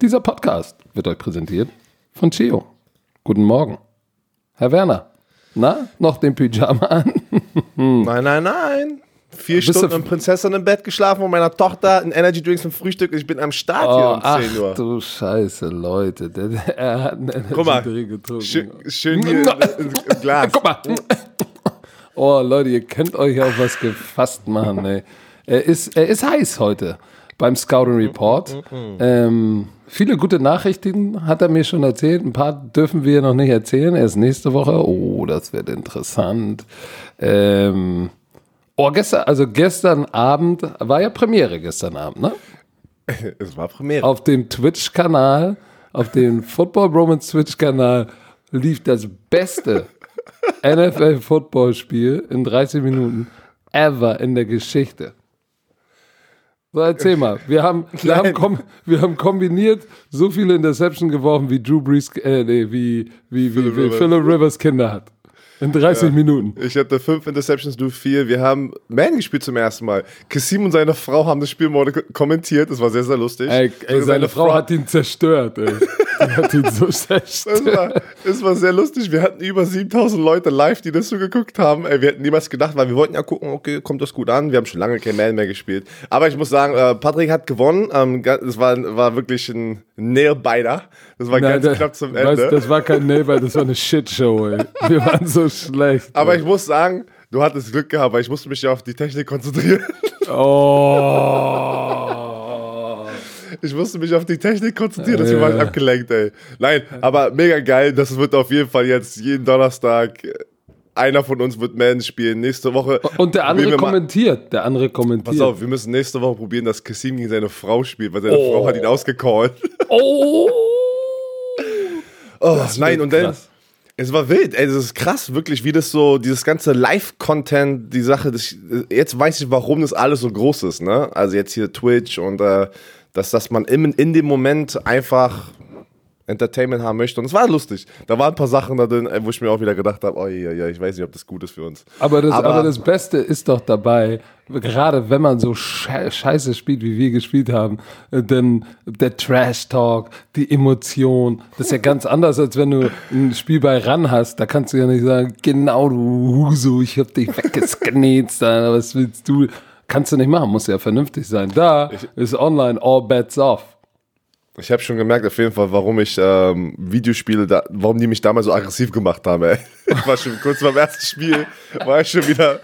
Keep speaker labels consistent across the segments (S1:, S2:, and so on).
S1: Dieser Podcast wird euch präsentiert von Chio. Guten Morgen. Herr Werner, na, noch den Pyjama an?
S2: Nein, nein, nein. Vier
S1: Bist
S2: Stunden im Prinzessin im Bett geschlafen und meiner Tochter ein Energy Drinks zum Frühstück. Ich bin am Start hier
S1: Oh,
S2: um
S1: ach
S2: 10 Uhr.
S1: du Scheiße, Leute. Der, der, er hat einen
S2: Guck mal,
S1: Energy Drink getrunken.
S2: Schön, schön hier im Glas.
S1: Guck mal. Oh, Leute, ihr könnt euch auf was gefasst machen, ey. Er ist, er ist heiß heute beim Scouting Report. Ähm, viele gute Nachrichten hat er mir schon erzählt. Ein paar dürfen wir noch nicht erzählen. Erst nächste Woche. Oh, das wird interessant. Ähm, oh, gestern, also gestern Abend, war ja Premiere gestern Abend, ne?
S2: Es war Premiere.
S1: Auf dem Twitch-Kanal, auf dem Football Romans Twitch-Kanal lief das beste NFL-Football-Spiel in 30 Minuten ever in der Geschichte. So, erzähl mal. Wir haben, wir haben, kom wir haben kombiniert so viele Interception geworfen, wie Drew Brees, äh, nee, wie, wie, wie,
S2: Phillip
S1: wie
S2: Rivers.
S1: Phillip Rivers Kinder hat. In 30 Minuten.
S2: Ich hatte fünf Interceptions, du vier. Wir haben Man gespielt zum ersten Mal. Kassim und seine Frau haben das Spiel morgen kommentiert. Das war sehr, sehr lustig.
S1: Ey, ey, seine Frau hat ihn zerstört, ey. Die hat ihn so zerstört.
S2: war, es war sehr lustig. Wir hatten über 7000 Leute live, die das so geguckt haben. Ey, wir hätten niemals gedacht, weil wir wollten ja gucken, okay, kommt das gut an. Wir haben schon lange kein Man mehr gespielt. Aber ich muss sagen, äh, Patrick hat gewonnen. Ähm, Es war, war wirklich ein Nailbiter. Das war
S1: Nein,
S2: ganz
S1: da-
S2: knapp zum
S1: weißt,
S2: Ende.
S1: das war kein Neighbor, das war eine Shitshow, ey. Wir waren so schlecht.
S2: Aber ich muss sagen, du hattest Glück gehabt, weil ich musste mich ja auf die Technik konzentrieren.
S1: Oh.
S2: Ich musste mich auf die Technik konzentrieren, war ich
S1: Ja.
S2: abgelenkt, ey. Nein, aber mega geil. Das wird auf jeden Fall jetzt jeden Donnerstag. äh, Einer von uns wird Man spielen. Nächste Woche.
S1: Und der andere
S2: wir mal-
S1: kommentiert. Der andere kommentiert.
S2: Pass auf, wir müssen nächste Woche probieren, dass Kassim gegen seine Frau spielt, weil seine
S1: Oh.
S2: Frau hat ihn ausgecallt.
S1: Oh.
S2: Oh, nein, und dann.
S1: krass.
S2: Es war wild, ey, das ist krass, wirklich, wie das so, dieses ganze Live-Content, die Sache, das, jetzt weiß ich, warum das alles so groß ist, ne? Also jetzt hier Twitch und äh, dass, dass man in, in dem Moment einfach Entertainment haben möchte. Und es war lustig. Da waren ein paar Sachen da drin, ey, wo ich mir auch wieder gedacht habe, oh ja, ja, ich weiß nicht, ob das gut ist für uns.
S1: Aber das, aber,
S2: Aber-
S1: das Beste ist doch dabei, gerade wenn man so sche scheiße spielt, wie wir gespielt haben, äh, denn der Trash-Talk, die Emotion, das ist ja ganz anders, als wenn du ein Spiel bei RAN hast. Da kannst du ja nicht sagen, genau du Huso, ich hab dich weggeschnetzt, Alter, was willst du? Kannst du nicht machen, muss ja vernünftig sein. Da ist online all bets off.
S2: Ich habe schon gemerkt, auf jeden Fall, warum ich ähm, Videospiele, da, warum die mich damals so aggressiv gemacht haben. Ey. Ich war schon kurz beim ersten Spiel, war ich schon wieder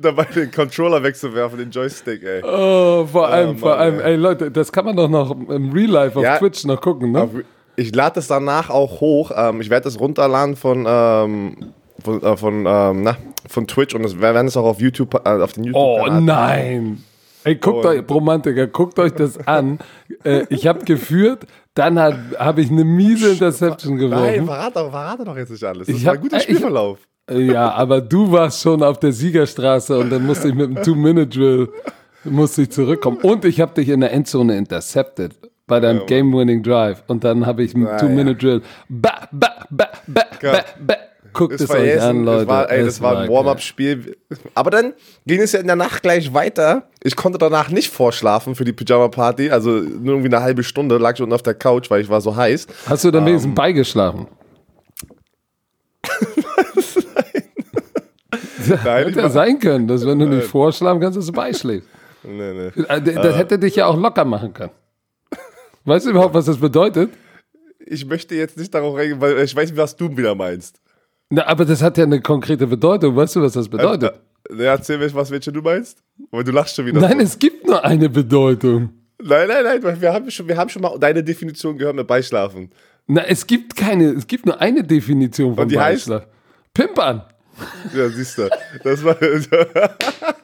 S2: dabei, den Controller wegzuwerfen, den Joystick, ey.
S1: Oh, vor allem,
S2: Mann,
S1: vor allem,
S2: ey.
S1: ey Leute, das kann man doch noch im Real Life auf
S2: Ja.
S1: Twitch noch gucken, ne?
S2: Auf- Ich lade es danach auch hoch. Ähm, ich werde das runterladen von, ähm, von, äh, von, ähm, na, von Twitch und das- wir werden es auch auf YouTube, äh, auf den YouTube.
S1: Oh nein. Ey, guckt euch, Romantiker, guckt euch das an. äh, ich habe geführt, dann habe hab ich eine miese Interception
S2: Nein,
S1: geworfen.
S2: verrate, doch- verrate doch jetzt nicht alles. Das
S1: Ich
S2: war
S1: hab-
S2: ein guter
S1: äh, ich-
S2: Spielverlauf.
S1: Äh, Ja, aber du warst schon auf der Siegerstraße und dann musste ich mit dem Two-Minute-Drill musste ich zurückkommen. Und ich habe dich in der Endzone intercepted bei deinem Game-Winning Drive. Und dann habe ich
S2: Na
S1: Two-Minute-Drill ba, ba, ba, ba, ba, ba. Guckt es
S2: Das war,
S1: euch an, Leute.
S2: das war, ey,
S1: Es
S2: das war ein Warm-up-Spiel. Aber dann ging es ja in der Nacht gleich weiter. Ich konnte danach nicht vorschlafen für die Pyjama-Party. Also nur irgendwie eine halbe Stunde lag ich unten auf der Couch, weil ich war so heiß.
S1: Hast du dann
S2: Ähm.
S1: wenigstens beigeschlafen?
S2: Nein, ich
S1: Hätte ja
S2: war,
S1: sein können, dass wenn du nicht vorschlafen kannst, dass du beischläfst.
S2: nee, nee.
S1: Äh, Das hätte dich ja auch locker machen können. Weißt du überhaupt, was das bedeutet?
S2: Ich möchte jetzt nicht darauf reingehen, weil ich weiß nicht, was du wieder meinst.
S1: Na, aber das hat ja eine konkrete Bedeutung. Weißt du, was das bedeutet?
S2: Ja, erzähl mir, was welche du meinst. Weil du lachst schon wieder.
S1: Nein,
S2: so.
S1: es gibt nur eine Bedeutung.
S2: nein, nein, nein. Wir haben, schon, wir haben schon mal deine Definition gehört mit Beischlafen.
S1: Na, es gibt keine, es gibt nur eine Definition von
S2: Und die heißt?
S1: Beischlaf. Pimpern.
S2: Ja, siehst du. Das war.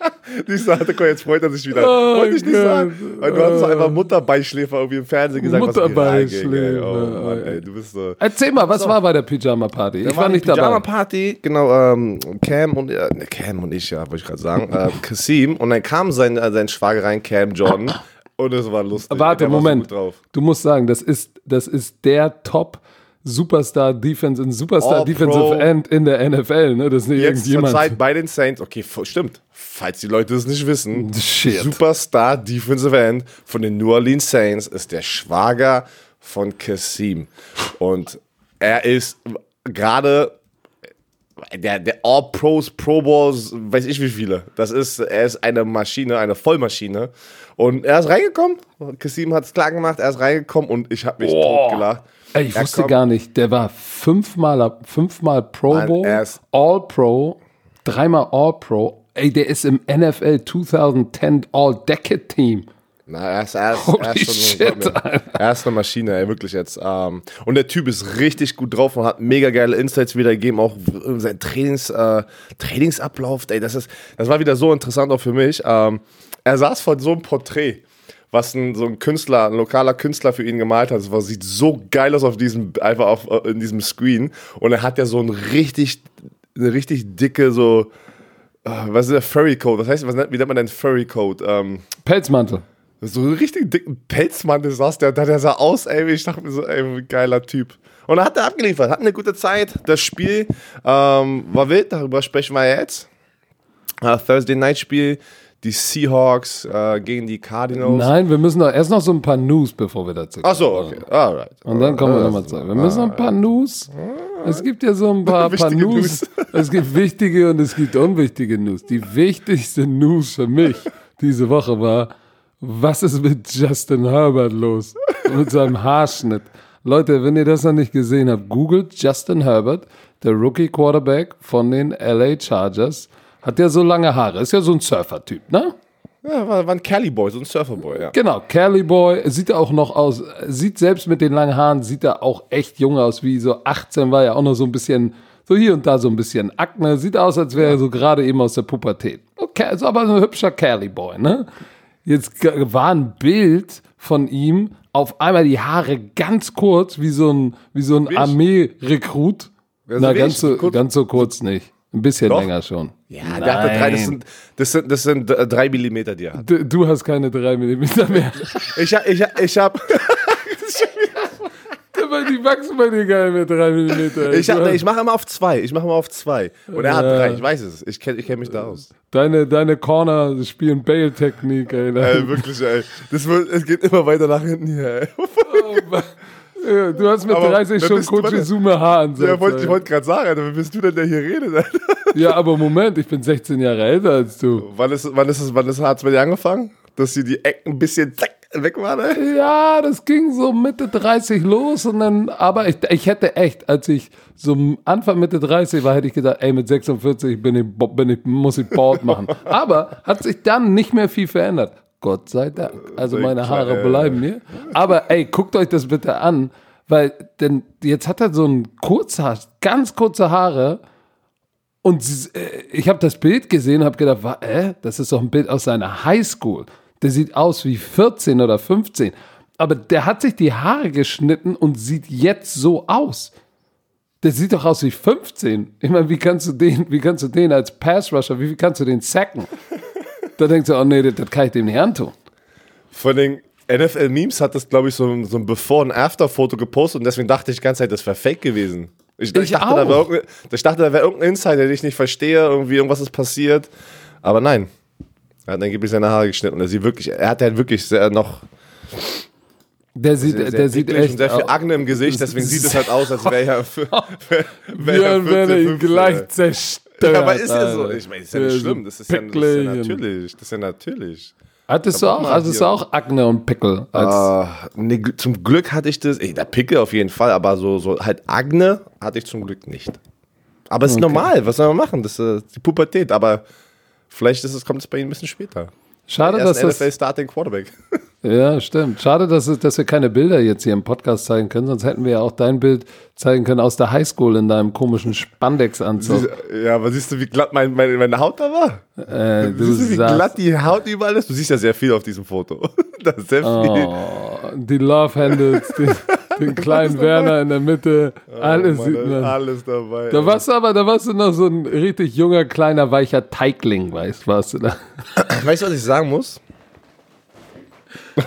S2: Siehst du, hatte jetzt freut er sich wieder.
S1: Oh
S2: Wollte ich nicht
S1: Gott.
S2: sagen. Weil du hast doch einfach Mutterbeischläfer irgendwie im Fernsehen gesagt.
S1: Mutterbeischläfer.
S2: Oh Mann, ey, du bist so.
S1: Erzähl mal, was war bei der Pyjama-Party? Ich war
S2: die
S1: nicht dabei.
S2: Pyjama-Party, genau, ähm, Cam und, äh, ne, Cam und ich, ja, wollte ich gerade sagen, äh, Kasim. Und dann kam sein, äh, sein Schwager rein, Cam Jordan. Und es war lustig.
S1: Warte,
S2: war so
S1: Moment.
S2: drauf.
S1: Du musst sagen, das ist, das ist der Top Superstar Defense in Superstar
S2: All
S1: Defensive
S2: Pro.
S1: End in der NFL, ne? Das ist nicht
S2: Jetzt zur
S1: irgendjemand.
S2: Zeit bei den Saints, okay, stimmt. Falls die Leute es nicht wissen,
S1: Shit.
S2: Superstar Defensive End von den New Orleans Saints ist der Schwager von Kasim. Und er ist gerade der, der All-Pros, Pro Bowls, weiß ich wie viele. Das ist, er ist eine Maschine, eine Vollmaschine. Und er ist reingekommen. Kasim hat es klar gemacht, er ist reingekommen und ich habe mich
S1: Boah.
S2: totgelacht.
S1: Ich
S2: Er
S1: wusste
S2: kommt-
S1: gar nicht, der war fünfmal, fünfmal Pro Bowl,
S2: ist-
S1: All-Pro, dreimal All-Pro. Ey, der ist im NFL 2010 All-Decade-Team.
S2: Na, er ist, er ist,
S1: Holy
S2: er ist,
S1: shit,
S2: er ist eine Maschine, ey, wirklich jetzt. Ähm, und der Typ ist richtig gut drauf und hat mega geile Insights wiedergegeben, auch sein Trainings, äh, Trainingsablauf, ey, das ist, das war wieder so interessant auch für mich. Ähm, er saß vor so einem Porträt, was ein, so ein Künstler, ein lokaler Künstler für ihn gemalt hat. Das sieht so geil aus auf diesem, einfach auf, äh, in diesem Screen. Und er hat ja so ein richtig, eine richtig dicke, so, äh, was ist der Furry Coat? Was heißt, was nennt, wie nennt man denn Furry Coat? Ähm,
S1: Pelzmantel.
S2: so einen richtig dicken Pelzmantel saß der der sah aus, ey, ich dachte mir so, ey, wie geiler Typ. Und dann hat er abgeliefert, hat eine gute Zeit. Das Spiel ähm, war wild, darüber sprechen wir jetzt. Äh, Thursday Night Spiel, die Seahawks äh, gegen die Cardinals.
S1: Nein, wir müssen noch erst noch so ein paar News, bevor wir dazu kommen.
S2: Ach so, okay, alright.
S1: Und dann kommen wir nochmal zu. Wir müssen noch ein paar News. Es gibt ja so ein paar, paar
S2: Wichtige
S1: News. Es gibt wichtige und es gibt unwichtige News. Die wichtigste News für mich diese Woche war, was ist mit Justin Herbert los? mit seinem Haarschnitt. Leute, wenn ihr das noch nicht gesehen habt, googelt Justin Herbert, der Rookie Quarterback von den LA Chargers. Hat ja so lange Haare. Ist ja so ein Surfer-Typ, ne?
S2: Ja, war, war ein Cali Boy, so ein Surferboy, ja.
S1: Genau, Cali Boy sieht er auch noch aus, sieht selbst mit den langen Haaren, sieht er auch echt jung aus, wie so 18 war ja auch noch so ein bisschen, so hier und da so ein bisschen Akne, sieht aus, als wäre er so gerade eben aus der Pubertät. Okay, ist aber so ein hübscher Cali Boy, ne? Jetzt war ein Bild von ihm, auf einmal die Haare ganz kurz, wie so ein, wie so ein? Armee-Rekrut. Na, ganz so,
S2: kurz-
S1: ganz so kurz nicht. Ein bisschen
S2: Doch.
S1: länger schon.
S2: Ja, der hatte drei, das sind, das sind, das sind äh, drei Millimeter, die er hat.
S1: Du, du hast keine drei Millimeter mehr.
S2: Ich, hab- ich, ich hab,
S1: Aber die wachsen bei dir gar nicht mehr drei Millimeter.
S2: ich, hab, ich mache immer auf zwei. Ich mache immer auf zwei. Und er hat
S1: Ja.
S2: drei. Ich weiß es. Ich kenne ich kenn mich da aus.
S1: Deine, deine Corner spielen Bale-Technik, ey.
S2: Ey, wirklich, ey. Das wird, es geht immer weiter nach hinten hier, ey.
S1: Ja, du hast mit
S2: Aber
S1: 30
S2: wer
S1: schon? Kochizume Haaransatz.
S2: Ja, wollte, ich wollte gerade sagen, Alter, wer bist du denn, der hier redet? Alter?
S1: ja, aber Moment, ich bin 16 Jahre älter als du.
S2: Wann ist, wann ist es, wann ist, hat's bei dir angefangen? Dass sie die Ecken ein bisschen zack, weg waren, ey?
S1: Ja, das ging so Mitte 30 los und dann, aber ich, ich hätte echt, als ich so Anfang Mitte 30 war, hätte ich gedacht, ey, mit 46 bin ich, bin ich, muss ich Bord machen. Aber hat sich dann nicht mehr viel verändert. Gott sei Dank. Also meine Haare bleiben mir. Aber ey, guckt euch das bitte an, weil denn jetzt hat er so ein Kurzhaar, ganz kurze Haare und äh, ich habe das Bild gesehen und habe gedacht, äh, das ist doch ein Bild aus seiner Highschool. Der sieht aus wie 14 oder 15. Aber der hat sich die Haare geschnitten und sieht jetzt so aus. Der sieht doch aus wie 15. Ich meine, wie kannst du den, wie kannst du den als Pass-Rusher, wie kannst du den sacken? Da denkst du, oh nee, das, das kann ich dem nicht antun.
S2: Von den NFL-Memes hat das, glaube ich, so, ein- so ein Before- und After-Foto gepostet und deswegen dachte ich die ganze Zeit, das wäre fake gewesen. Ich, ich, dachte,
S1: auch.
S2: da wäre irgendein, ich dachte, da wäre irgendein Insider, den ich nicht verstehe, irgendwie irgendwas ist passiert. Aber nein. Er hat angeblich seine Haare geschnitten und er sieht wirklich, er hat halt wirklich sehr noch
S1: Der sieht,
S2: sehr,
S1: der sieht
S2: dicklich
S1: echt
S2: und sehr viel Akne im Gesicht, deswegen sieht es halt aus, als wäre er für, wär, wär er 14,
S1: ihn
S2: 15,
S1: gleich zerstört.
S2: Ja, aber ist ja so. Ich meine, ist ja nicht schlimm. Das ist ja, das ist ja natürlich. Das ist ja natürlich.
S1: Hattest du auch, hattest du auch Akne und Pickel?
S2: Ah, nee, zum Glück hatte ich das, ey, der Pickel auf jeden Fall, aber so, so halt Agne hatte ich zum Glück nicht. Aber es ist normal, was soll man machen? Das ist die Pubertät, aber vielleicht ist es, kommt es bei Ihnen ein bisschen später.
S1: Schade, dass
S2: ist ein
S1: das.
S2: NFL Starting Quarterback.
S1: Ja, stimmt. Schade, dass, es- dass wir keine Bilder jetzt hier im Podcast zeigen können, sonst hätten wir ja auch dein Bild zeigen können aus der Highschool in deinem komischen Spandex-Anzug.
S2: ja, aber siehst du, wie glatt mein, meine, meine Haut da war?
S1: Äh, du
S2: siehst du, wie
S1: sagst,
S2: glatt die Haut überall ist? Du siehst ja sehr viel auf diesem Foto. da ist sehr viel.
S1: oh, die Love Handles, den, den kleinen Werner in der Mitte, alles
S2: Mann,
S1: sieht man.
S2: alles dabei.
S1: Da warst du aber, da warst du noch so ein richtig junger, kleiner, weicher Teigling, weißt warst du da.
S2: Weißt du, was ich sagen muss?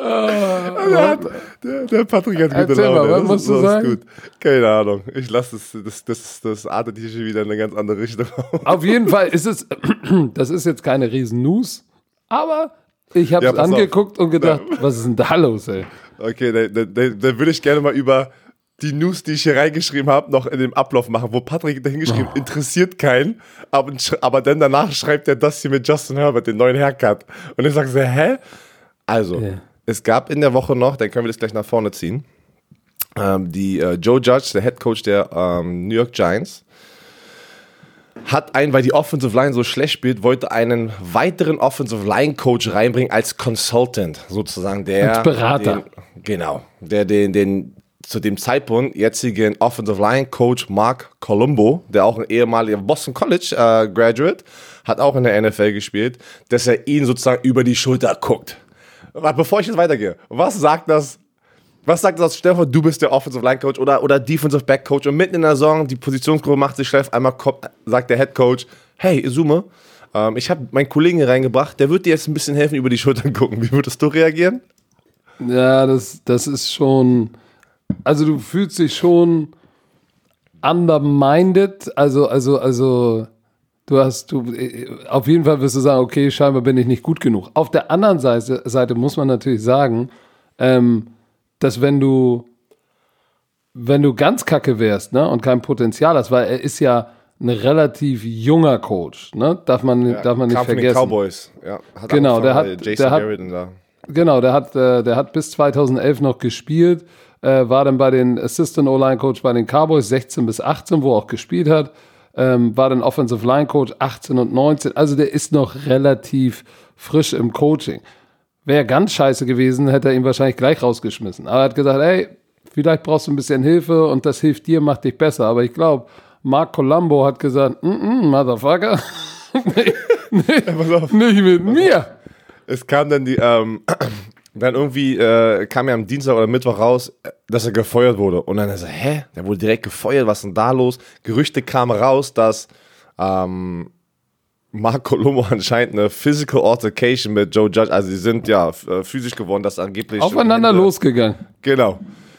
S2: Hat, der, der Patrick hat gute Laune.
S1: mal, was
S2: das
S1: musst
S2: ist,
S1: du sagen?
S2: gut. Keine Ahnung. Ich lasse das, das, das, das artet hier schon wieder in eine ganz andere Richtung.
S1: Auf jeden Fall ist es, das ist jetzt keine riesen News, aber ich habe
S2: Ja,
S1: es
S2: auf.
S1: angeguckt und gedacht, was ist denn da los, ey?
S2: Okay, dann, dann, dann würde ich gerne mal über die News, die ich hier reingeschrieben habe, noch in dem Ablauf machen, wo Patrick da hingeschrieben,
S1: Oh.
S2: interessiert keinen, aber, aber dann danach schreibt er das hier mit Justin Herbert, den neuen Haircut. Und ich sage so, hä? Also,
S1: Ja.
S2: es gab in der Woche noch, dann können wir das gleich nach vorne ziehen, ähm, die äh, Joe Judge, der Head Coach der ähm, New York Giants, hat einen, weil die Offensive Line so schlecht spielt, wollte einen weiteren Offensive Line Coach reinbringen als Consultant, sozusagen der
S1: Als Berater.
S2: Den, genau, der den, den zu dem Zeitpunkt jetzigen Offensive Line Coach Mark Colombo, der auch ein ehemaliger Boston College äh, Graduate, hat auch in der NFL gespielt, dass er ihn sozusagen über die Schulter guckt. Bevor ich jetzt weitergehe, was sagt das was sagt das? Vor, du bist der Offensive Line Coach oder, oder Defensive Back Coach und mitten in der Saison, die Positionsgruppe macht sich schlecht, einmal kommt, sagt der Head Coach, hey, Izume, ähm, ich habe meinen Kollegen hier reingebracht, der wird dir jetzt ein bisschen helfen, über die Schultern gucken. Wie würdest du reagieren?
S1: Ja, das, das ist schon, also du fühlst dich schon underminded, also, also, also, du hast, du, äh, auf jeden Fall wirst du sagen, okay, scheinbar bin ich nicht gut genug. Auf der anderen Seite, Seite muss man natürlich sagen, ähm, dass wenn du, wenn du ganz kacke wärst, ne, und kein Potenzial hast, weil er ist ja ein relativ junger Coach, ne, darf man, darf man nicht
S2: Kam von den
S1: vergessen.
S2: Cowboys. Ja, hat
S1: Genau, der hat-
S2: bei Jason
S1: der hat-
S2: da.
S1: Genau, der hat, äh, der hat bis 2011 noch gespielt, äh, war dann bei den Assistant O-Line Coach bei den Cowboys 16 bis 18, wo er auch gespielt hat, ähm, war dann Offensive Line Coach 18 und 19. Also der ist noch relativ frisch im Coaching. Wäre ganz scheiße gewesen, hätte er ihn wahrscheinlich gleich rausgeschmissen. Aber er hat gesagt, ey, vielleicht brauchst du ein bisschen Hilfe und das hilft dir, macht dich besser. Aber ich glaube, Mark Colombo hat gesagt, mm -mm, Motherfucker, nee, nee, nicht mit mir.
S2: Es kam dann die, ähm, dann irgendwie äh, kam ja am Dienstag oder Mittwoch raus, dass er gefeuert wurde. Und dann ist er, hä? Der wurde direkt gefeuert, was ist denn da los? Gerüchte kamen raus, dass ähm, Mark Colombo anscheinend eine Physical Altercation mit Joe Judge, also sie sind ja äh, physisch geworden, dass angeblich
S1: Aufeinander losgegangen.
S2: Genau.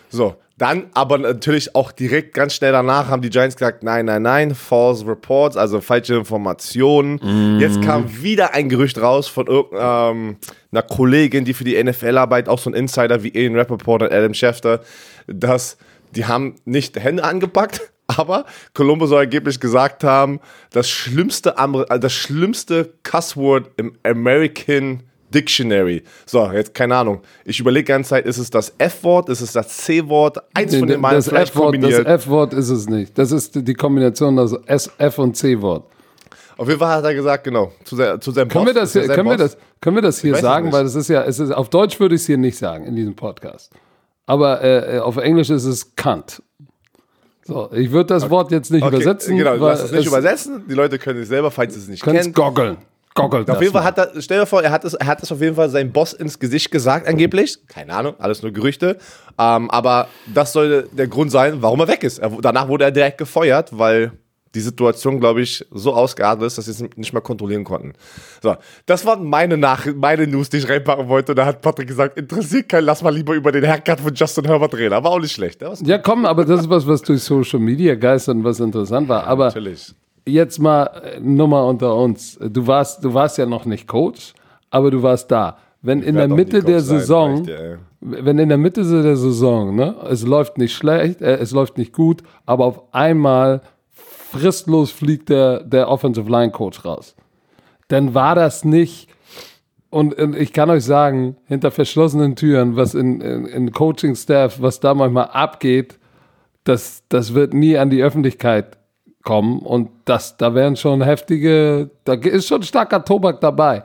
S2: So, dann aber natürlich auch direkt ganz schnell danach haben die Giants gesagt, nein, nein, nein, false reports, also falsche Informationen. Jetzt kam wieder ein Gerücht raus von irgendeiner ähm, Kollegin, die für die NFL arbeitet, auch so ein Insider wie Ian Rappaport und Adam Schefter, dass die haben nicht Hände angepackt, aber Colombo soll angeblich gesagt haben, das schlimmste, Amer äh, das schlimmste Cussword im American Dictionary. So, jetzt keine Ahnung. Ich überlege die ganze Zeit, ist es das F-Wort, ist es das C-Wort? Eins von den beiden
S1: das
S2: vielleicht
S1: F-Wort das
S2: kombiniert.
S1: F-Wort ist es nicht. Das ist die Kombination aus S, F und C-Wort.
S2: Auf jeden Fall hat er gesagt, genau, zu, se zu seinem
S1: Können,
S2: Boss.
S1: wir das, hier, können, wir
S2: Boss.
S1: das, können wir das hier sagen? Weil das ist ja, es ist, auf Deutsch würde ich es hier nicht sagen in diesem Podcast. Aber äh, auf Englisch ist es Kant. So, ich würde das Wort jetzt nicht
S2: Okay,
S1: übersetzen.
S2: Genau, du lass es nicht
S1: es-
S2: übersetzen. Die Leute können es selber, falls sie es nicht
S1: Können es
S2: kennen.
S1: goggeln. Goggelt
S2: Auf jeden Fall hat er, stell dir vor, er hat es, er hat es auf jeden Fall seinem Boss ins Gesicht gesagt, angeblich. Keine Ahnung, alles nur Gerüchte. Ähm, aber das soll der Grund sein, warum er weg ist. Er, danach wurde er direkt gefeuert, weil die Situation, glaube ich, so ausgeartet ist, dass sie es nicht mehr kontrollieren konnten. So, das waren meine Nach meine News, die ich reinpacken wollte. Und da hat Patrick gesagt, interessiert keinen, lass mal lieber über den Haircut von Justin Herbert reden. Aber auch nicht schlecht. Ja,
S1: komm, aber das ist was, was durch Social Media geistert und was interessant war. Aber
S2: Natürlich.
S1: Jetzt mal äh, Nummer unter uns. Du warst, du warst ja noch nicht Coach, aber du warst da. Wenn in der Mitte der
S2: sein,
S1: Saison, wenn in der Mitte der Saison, ne, es läuft nicht schlecht, äh, es läuft nicht gut, aber auf einmal fristlos fliegt der, der Offensive Line Coach raus. Dann war das nicht, und, und ich kann euch sagen, hinter verschlossenen Türen, was in, in, in Coaching-Staff, was da manchmal abgeht, das, das wird nie an die Öffentlichkeit kommen. Und das, da wären schon heftige, da ist schon starker Tobak dabei.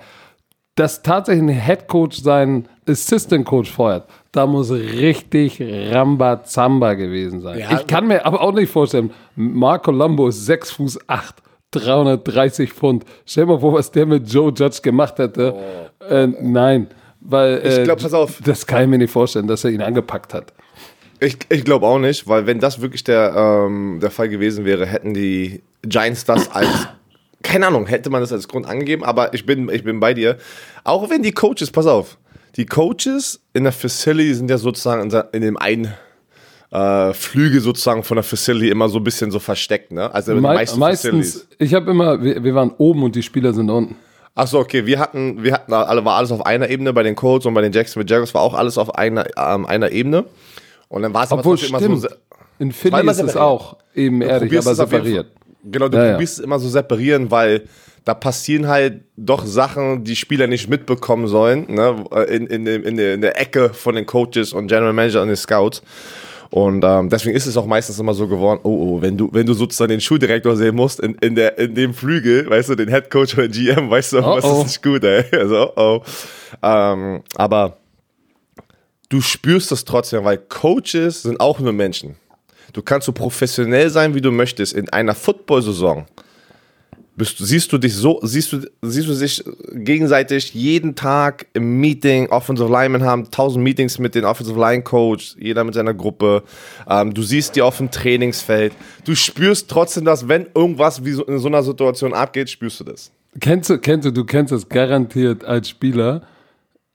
S1: Dass tatsächlich ein Head Coach seinen Assistant Coach feuert, da muss richtig Rambazamba gewesen sein.
S2: Ja.
S1: ich kann mir aber auch nicht vorstellen, Marco Lambo ist 6 Fuß 8, 330 Pfund. Stell dir mal vor, was der mit Joe Judge gemacht hätte. äh, nein, weil äh,
S2: Ich glaub, pass auf.
S1: das kann ich mir nicht vorstellen, dass er ihn angepackt hat.
S2: Ich, ich glaube auch nicht, weil wenn das wirklich der, ähm, der Fall gewesen wäre, hätten die Giants das als, keine Ahnung, hätte man das als Grund angegeben, aber ich bin, ich bin bei dir. Auch wenn die Coaches, pass auf, die Coaches in der Facility sind ja sozusagen in, in dem einen äh, Flüge sozusagen von der Facility immer so ein bisschen so versteckt, ne?
S1: Also Me meisten meistens, ich habe immer, wir, wir, waren oben und die Spieler sind unten.
S2: Achso, okay, wir hatten, wir hatten alle, war alles auf einer Ebene, bei den Colts und bei den Jacksonville Jaguars war auch alles auf einer, ähm, einer Ebene. Und dann war es
S1: aber stimmt. immer so. In Philly ist es auch eben ehrlich, aber separiert.
S2: Genau, du ja, probierst ja. es immer so separieren, weil da passieren halt doch Sachen, die Spieler nicht mitbekommen sollen, ne? in, in, in, in der Ecke von den Coaches und General Manager und den Scouts. Und ähm, deswegen ist es auch meistens immer so geworden, oh, oh, wenn du, wenn du sozusagen den Schuldirektor sehen musst, in, in, der, in dem Flügel, weißt du, den Head Coach oder den GM, weißt du, oh, was oh. ist nicht gut, ey. Also, oh, oh. Ähm, aber du spürst das trotzdem, weil Coaches sind auch nur Menschen. Du kannst so professionell sein, wie du möchtest. In einer Football-Saison siehst du dich so, siehst du, siehst du sich gegenseitig jeden Tag im Meeting, Offensive Linemen haben tausend Meetings mit den Offensive Line Coach, jeder mit seiner Gruppe. Ähm, du siehst die auf dem Trainingsfeld. Du spürst trotzdem, dass wenn irgendwas wie so in so einer Situation abgeht, spürst du das.
S1: Kennst du, kennst du, du kennst das garantiert als Spieler.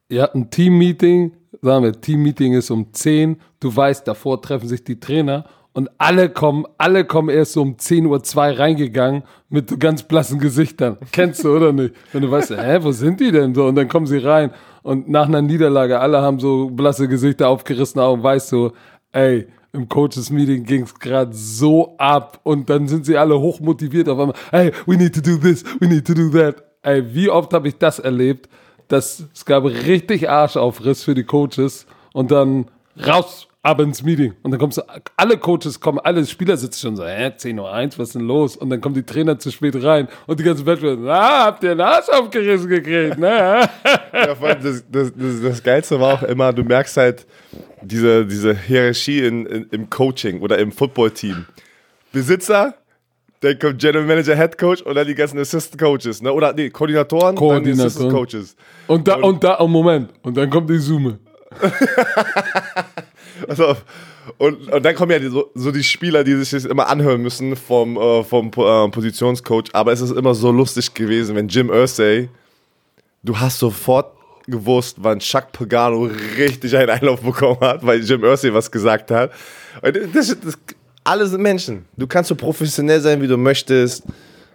S1: Ihr habt ein Team-Meeting, sagen wir, Team-Meeting ist um 10, du weißt, davor treffen sich die Trainer und alle kommen, alle kommen erst so um 10.02 Uhr reingegangen mit ganz blassen Gesichtern. Kennst du, oder nicht? Wenn du weißt, hä, wo sind die denn so? Und dann kommen sie rein und nach einer Niederlage, alle haben so blasse Gesichter, aufgerissene Augen, weißt du, ey, im Coaches Meeting ging es gerade so ab und dann sind sie alle hochmotiviert auf einmal, hey, we need to do this, we need to do that. Ey, wie oft habe ich das erlebt, dass es gab richtig Arschaufriss für die Coaches und dann raus ab ins Meeting. Und dann kommst du, alle Coaches kommen, alle Spieler sitzen schon so, hä, 10.01 Uhr, was ist denn los? Und dann kommen die Trainer zu spät rein und die ganzen Wettbewerber, ah, habt ihr den Arsch aufgerissen gekriegt, ne?
S2: ja, das, das, das, das, Geilste war auch immer, du merkst halt diese, diese Hierarchie in, in, im Coaching oder im Footballteam. Besitzer, dann kommt General Manager, Head Coach und dann die ganzen Assistant Coaches, ne? Oder nee, Koordinatoren,
S1: Koordinatoren. dann die Assistant Coaches. Und da, und, und da, oh Moment, und dann kommt die Zoom.
S2: Also, und, und dann kommen ja die, so, so, die Spieler, die sich das immer anhören müssen vom, äh, vom äh, Positionscoach. Aber es ist immer so lustig gewesen, wenn Jim Irsay, du hast sofort gewusst, wann Chuck Pagano richtig einen Einlauf bekommen hat, weil Jim Irsay was gesagt hat. Und das, das, alle sind Menschen. Du kannst so professionell sein, wie du möchtest.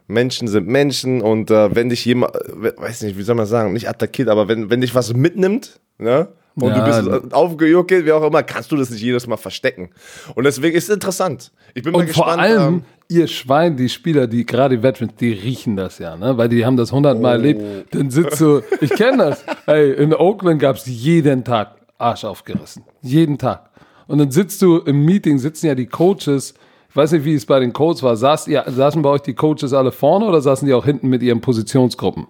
S2: Menschen sind Menschen und äh, wenn dich jemand, weiß nicht, wie soll man sagen, nicht attackiert, aber wenn, wenn dich was mitnimmt, ne, und ja, du bist aufgejuckelt, wie auch immer, kannst du das nicht jedes Mal verstecken. Und deswegen ist es interessant. Ich bin
S1: und
S2: mal gespannt.
S1: Vor allem, ähm, ihr Schwein, die Spieler, die gerade Veterans, die riechen das ja, ne? Weil die haben das hundertmal oh. erlebt. Dann sitzt du, ich kenne das. Hey, in Oakland gab es jeden Tag Arsch aufgerissen. Jeden Tag. Und dann sitzt du im Meeting, sitzen ja die Coaches. Ich weiß nicht, wie es bei den Coaches war. Saß, ihr, saßen bei euch die Coaches alle vorne oder saßen die auch hinten mit ihren Positionsgruppen?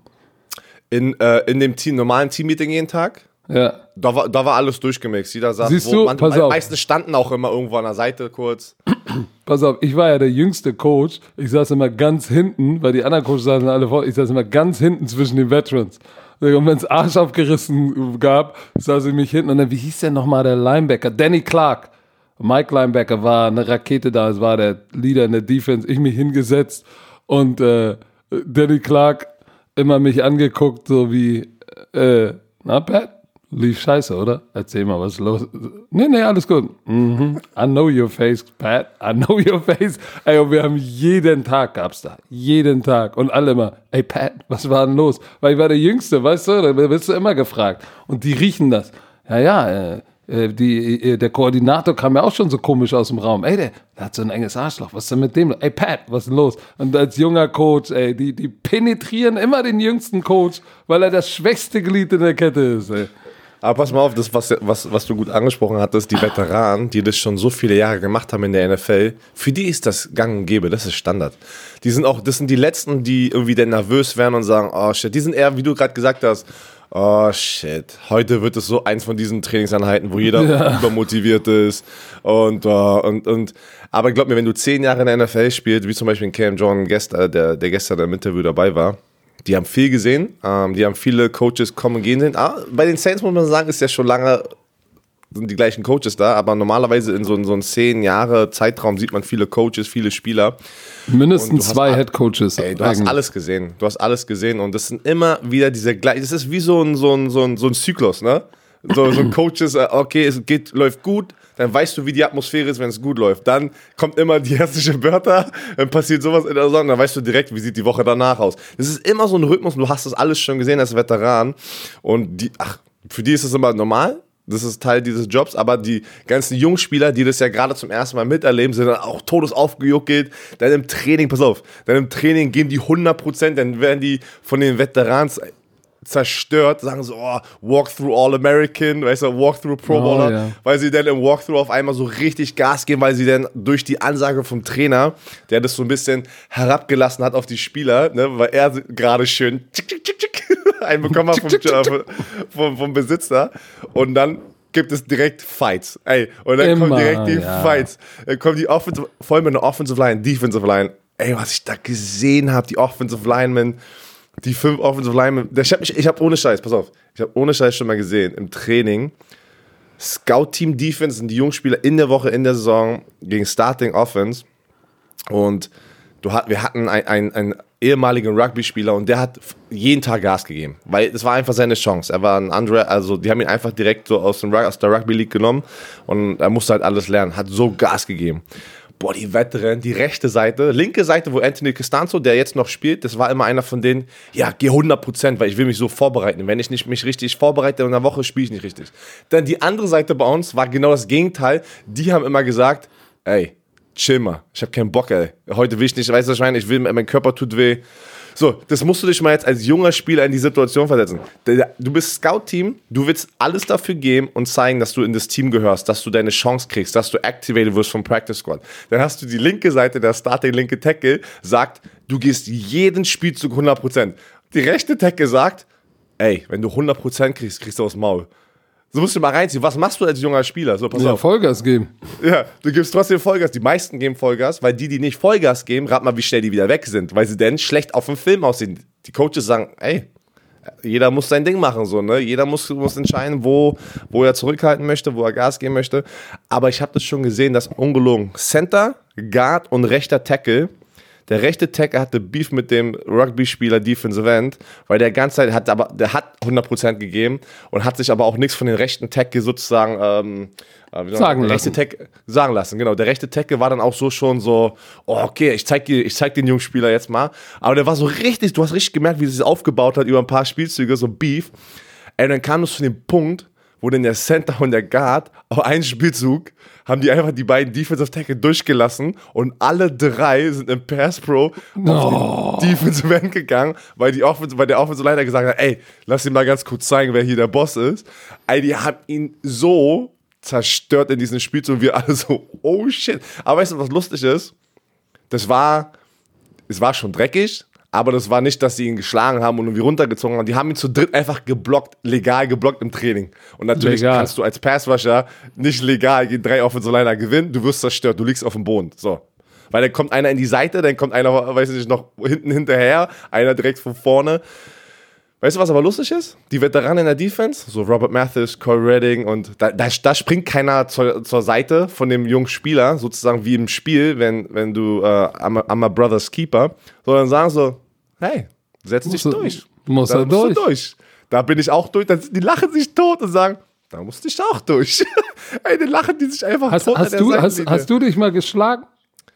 S2: In, äh, in dem Team, normalen Team-Meeting jeden Tag?
S1: Ja.
S2: Da war, da war alles durchgemixt. Jeder saß,
S1: Siehst du?
S2: Man, Pass auf. meisten standen auch immer irgendwo an der Seite kurz.
S1: Pass auf, ich war ja der jüngste Coach. Ich saß immer ganz hinten, weil die anderen Coaches saßen alle vor. Ich saß immer ganz hinten zwischen den Veterans. Und wenn es Arsch aufgerissen gab, saß ich mich hinten. Und dann, wie hieß der nochmal, der Linebacker? Danny Clark. Mike Linebacker war eine Rakete da. Es war der Leader in der Defense. Ich mich hingesetzt und äh, Danny Clark immer mich angeguckt, so wie, äh, na, Pat? Lief scheiße, oder? Erzähl mal, was ist los? Nee, nee, alles gut. Mhm. I know your face, Pat. I know your face. Ey, und wir haben jeden Tag gab's da. Jeden Tag. Und alle immer, ey, Pat, was war denn los? Weil ich war der Jüngste, weißt du? Da wirst du immer gefragt. Und die riechen das. Ja, ja, äh, äh die, äh, der Koordinator kam ja auch schon so komisch aus dem Raum. Ey, der, der hat so ein enges Arschloch. Was ist denn mit dem? Ey, Pat, was ist denn los? Und als junger Coach, ey, die, die penetrieren immer den jüngsten Coach, weil er das schwächste Glied in der Kette ist, ey.
S2: Aber pass mal auf, das, was, was, was du gut angesprochen hattest, die Veteranen, die das schon so viele Jahre gemacht haben in der NFL, für die ist das gang und gäbe, das ist Standard. Die sind auch, das sind die Letzten, die irgendwie dann nervös werden und sagen, oh shit, die sind eher, wie du gerade gesagt hast, oh shit, heute wird es so eins von diesen Trainingseinheiten, wo jeder ja. übermotiviert ist und, uh, und, und, aber glaub mir, wenn du zehn Jahre in der NFL spielst, wie zum Beispiel Cam John, gestern, der, der gestern im Interview dabei war, die haben viel gesehen, ähm, die haben viele Coaches kommen und gehen sehen. Ah, bei den Saints muss man sagen, ist ja schon lange sind die gleichen Coaches da, aber normalerweise in so, in so einem zehn Jahre Zeitraum sieht man viele Coaches, viele Spieler.
S1: Mindestens zwei Head Coaches.
S2: Ey, du eigentlich. hast alles gesehen. Du hast alles gesehen und das sind immer wieder diese gleichen. Das ist wie so ein, so ein, so ein, so ein Zyklus, ne? So, so Coaches, äh, okay, es geht, läuft gut, dann weißt du, wie die Atmosphäre ist, wenn es gut läuft. Dann kommt immer die hässliche Wörter, dann passiert sowas in der Saison, dann weißt du direkt, wie sieht die Woche danach aus. Das ist immer so ein Rhythmus, du hast das alles schon gesehen als Veteran und die, ach, für die ist es immer normal, das ist Teil dieses Jobs, aber die ganzen Jungspieler, die das ja gerade zum ersten Mal miterleben, sind dann auch todesaufgejuckelt. Dann im Training, pass auf, dann im Training geben die 100%, dann werden die von den Veterans zerstört, sagen so, oh, Walkthrough All-American, weißt du, Walkthrough Pro Bowler, oh, ja. weil sie dann im Walkthrough auf einmal so richtig Gas geben, weil sie dann durch die Ansage vom Trainer, der das so ein bisschen herabgelassen hat auf die Spieler, ne, weil er gerade schön tschick, tschick, tschick, einbekommen hat vom, äh, vom, vom Besitzer und dann gibt es direkt Fights. Ey, und dann Immer, kommen direkt die ja. Fights. Dann kommen die Offensive, vor allem in der Offensive Line, Defensive Line. Ey, was ich da gesehen habe, die Offensive Linemen, die fünf Offensive Linemen. Ich habe ich hab ohne Scheiß, pass auf, ich habe ohne Scheiß schon mal gesehen im Training. Scout Team Defense sind die Jungspieler in der Woche, in der Saison gegen Starting Offense. Und du hat, wir hatten einen ein ehemaligen Rugby-Spieler und der hat jeden Tag Gas gegeben, weil es war einfach seine Chance. Er war ein Andre, also die haben ihn einfach direkt so aus, dem, aus der Rugby League genommen und er musste halt alles lernen, hat so Gas gegeben boah, die Veteran, die rechte Seite, linke Seite, wo Anthony Costanzo, der jetzt noch spielt, das war immer einer von denen, ja, geh 100%, weil ich will mich so vorbereiten. Wenn ich nicht mich richtig vorbereite in einer Woche, spiele ich nicht richtig. Dann die andere Seite bei uns war genau das Gegenteil. Die haben immer gesagt, ey, chill mal, ich habe keinen Bock, ey. Heute will ich nicht, weißt du, was ich meine, ich will, mein Körper tut weh. So, das musst du dich mal jetzt als junger Spieler in die Situation versetzen. Du bist Scout-Team, du willst alles dafür geben und zeigen, dass du in das Team gehörst, dass du deine Chance kriegst, dass du activated wirst vom Practice Squad. Dann hast du die linke Seite, der Starting linke Tackle, sagt, du gehst jeden Spielzug 100%. Die rechte Tackle sagt, ey, wenn du 100% kriegst, kriegst du aufs Maul. So musst du mal reinziehen. Was machst du als junger Spieler? So,
S1: pass ja, auf. Vollgas geben.
S2: Ja, du gibst trotzdem Vollgas. Die meisten geben Vollgas, weil die, die nicht Vollgas geben, rat mal, wie schnell die wieder weg sind, weil sie denn schlecht auf dem Film aussehen. Die Coaches sagen, ey, jeder muss sein Ding machen, so, ne? Jeder muss, muss entscheiden, wo, wo er zurückhalten möchte, wo er Gas geben möchte. Aber ich habe das schon gesehen, dass ungelogen Center, Guard und rechter Tackle der rechte Tackle hatte Beef mit dem Rugby-Spieler Defensive End, weil der ganze Zeit hat aber, der hat 100% gegeben und hat sich aber auch nichts von den rechten Tackle sozusagen ähm,
S1: äh, sagen lassen.
S2: Tackle, sagen lassen. Genau, der rechte Tackle war dann auch so schon so, oh, okay, ich zeig, dir, ich zeig den jungen Spieler jetzt mal. Aber der war so richtig, du hast richtig gemerkt, wie es sich aufgebaut hat über ein paar Spielzüge, so Beef. Ey, dann kam es zu dem Punkt, wo dann der Center und der Guard auf einen Spielzug haben die einfach die beiden Defensive Tackle durchgelassen und alle drei sind im Pass Pro no. auf den Defensive End gegangen, weil, die Offensive, weil der Offensive Leiter gesagt hat, ey, lass ihn mal ganz kurz zeigen, wer hier der Boss ist. Ey, die haben ihn so zerstört in diesem Spielzug und wir alle so, oh shit. Aber weißt du, was lustig ist? Das war, es war schon dreckig, aber das war nicht, dass sie ihn geschlagen haben und irgendwie runtergezogen haben. Die haben ihn zu dritt einfach geblockt, legal geblockt im Training. Und natürlich legal. kannst du als Passwasher nicht legal gegen drei Offensive Liner gewinnen. Du wirst zerstört, du liegst auf dem Boden. So. Weil dann kommt einer in die Seite, dann kommt einer, weiß ich nicht, noch hinten hinterher, einer direkt von vorne. Weißt du, was aber lustig ist? Die Veteranen in der Defense, so Robert Mathis, Corey Redding und da, da, da springt keiner zur, zur, Seite von dem jungen Spieler, sozusagen wie im Spiel, wenn, wenn du äh, I'm, a, I'm a Brother's Keeper, sondern sagen so, hey, setz dich durch.
S1: Du musst da durch.
S2: Du durch. Da bin ich auch durch. die lachen sich tot und sagen, da musste ich auch durch. Ey, dann lachen die sich einfach
S1: hast,
S2: tot.
S1: Hast du, hast, hast, du dich mal geschlagen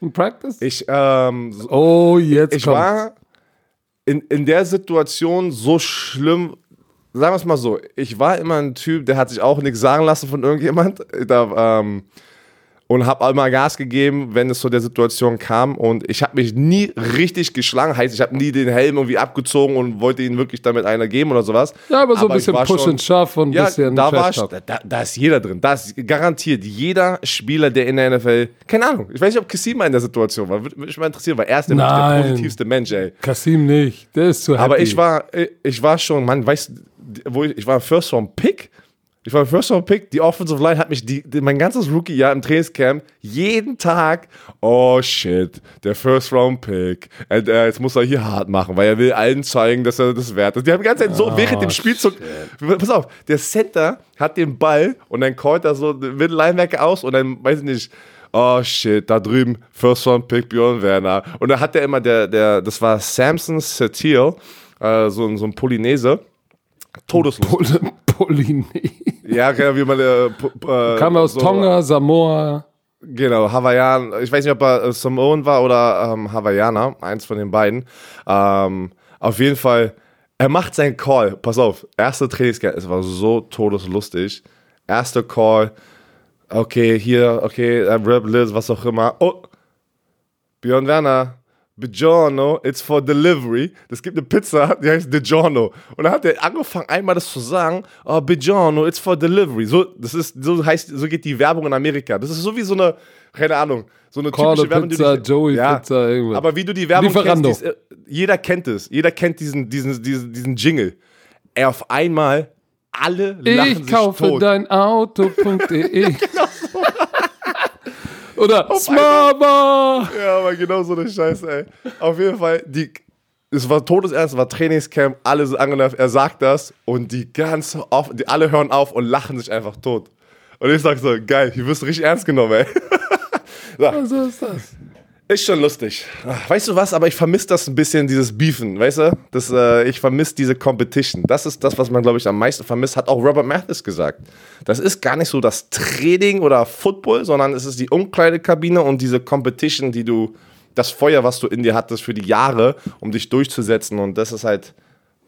S1: in Practice?
S2: Ich, ähm,
S1: oh, jetzt
S2: Ich kommt's. war in, in der Situation so schlimm, sagen wir es mal so, ich war immer ein Typ, der hat sich auch nichts sagen lassen von irgendjemand. Da, ähm, und habe immer Gas gegeben, wenn es zu der Situation kam. Und ich habe mich nie richtig geschlagen. Heißt, ich habe nie den Helm irgendwie abgezogen und wollte ihn wirklich damit einer geben oder sowas.
S1: Ja, aber so aber ein bisschen Push schon, and Shove und ein
S2: ja,
S1: bisschen
S2: da, war ich, da, da, ist jeder drin. Da ist garantiert jeder Spieler, der in der NFL, keine Ahnung, ich weiß nicht, ob Kassim in der Situation war. Würde mich mal interessieren, weil er ist nämlich der positivste Mensch, ey.
S1: Kassim nicht, der ist zu happy.
S2: Aber ich war, ich war schon, man, weißt wo ich, ich war First Round Pick ich war First Round Pick. Die Offensive Line hat mich die, die, mein ganzes Rookie-Jahr im Trainingscamp jeden Tag, oh shit, der First Round Pick. Und, äh, jetzt muss er hier hart machen, weil er will allen zeigen, dass er das wert ist. Die haben die ganze Zeit so oh, während dem Spielzug. Shit. Pass auf, der Center hat den Ball und dann callt er so den Middle Linebacker aus und dann, weiß ich nicht, oh shit, da drüben First Round Pick Björn Werner. Und da hat der immer, der, der, das war Samson Satil, äh, so, so ein Polynese. Todeslos.
S1: Pol Polynese.
S2: Ja, genau, wie man. Äh, äh,
S1: Kam aus so, Tonga, Samoa.
S2: Genau, Hawaiian. Ich weiß nicht, ob er Samoan war oder ähm, Hawaiianer, eins von den beiden. Ähm, auf jeden Fall, er macht seinen Call. Pass auf, erste Trainingscamp, es war so todeslustig. Erster Call, okay, hier, okay, Rap Liz, was auch immer. Oh, Björn Werner, Buongiorno, it's for delivery. Es gibt eine Pizza, die heißt DiGiorno. Und dann hat er angefangen, einmal das zu sagen, oh, Buongiorno, it's for delivery. So, das ist, so heißt, so geht die Werbung in Amerika. Das ist so wie so eine, keine Ahnung, so eine
S1: Call
S2: typische Werbung.
S1: Pizza,
S2: die
S1: Joey
S2: ja,
S1: Pizza, irgendwas.
S2: Aber wie du die Werbung
S1: Lieferando.
S2: kennst, ist, äh, jeder kennt es. Jeder kennt diesen, diesen, diesen, diesen Jingle. Er auf einmal, alle lachen
S1: Ich
S2: sich
S1: kaufe
S2: tot.
S1: dein Auto.de. Oder
S2: Auf
S1: Smaba.
S2: Ja, aber genau so eine Scheiße, ey. Auf jeden Fall, die, es war Todesernst, es war Trainingscamp, alle sind angenervt, er sagt das und die ganz auf, die alle hören auf und lachen sich einfach tot. Und ich sag so, geil, hier wirst du richtig ernst genommen, ey.
S1: Was ist das?
S2: Ist schon lustig. Ach, Weißt du was, aber ich vermisse das ein bisschen, dieses Beefen, weißt du? Das, äh, ich vermisse diese Competition. Das ist das, was man, glaube ich, am meisten vermisst, hat auch Robert Mathis gesagt. Das ist gar nicht so das Training oder Football, sondern es ist die Umkleidekabine und diese Competition, die du, das Feuer, was du in dir hattest für die Jahre, um dich durchzusetzen. Und das ist halt,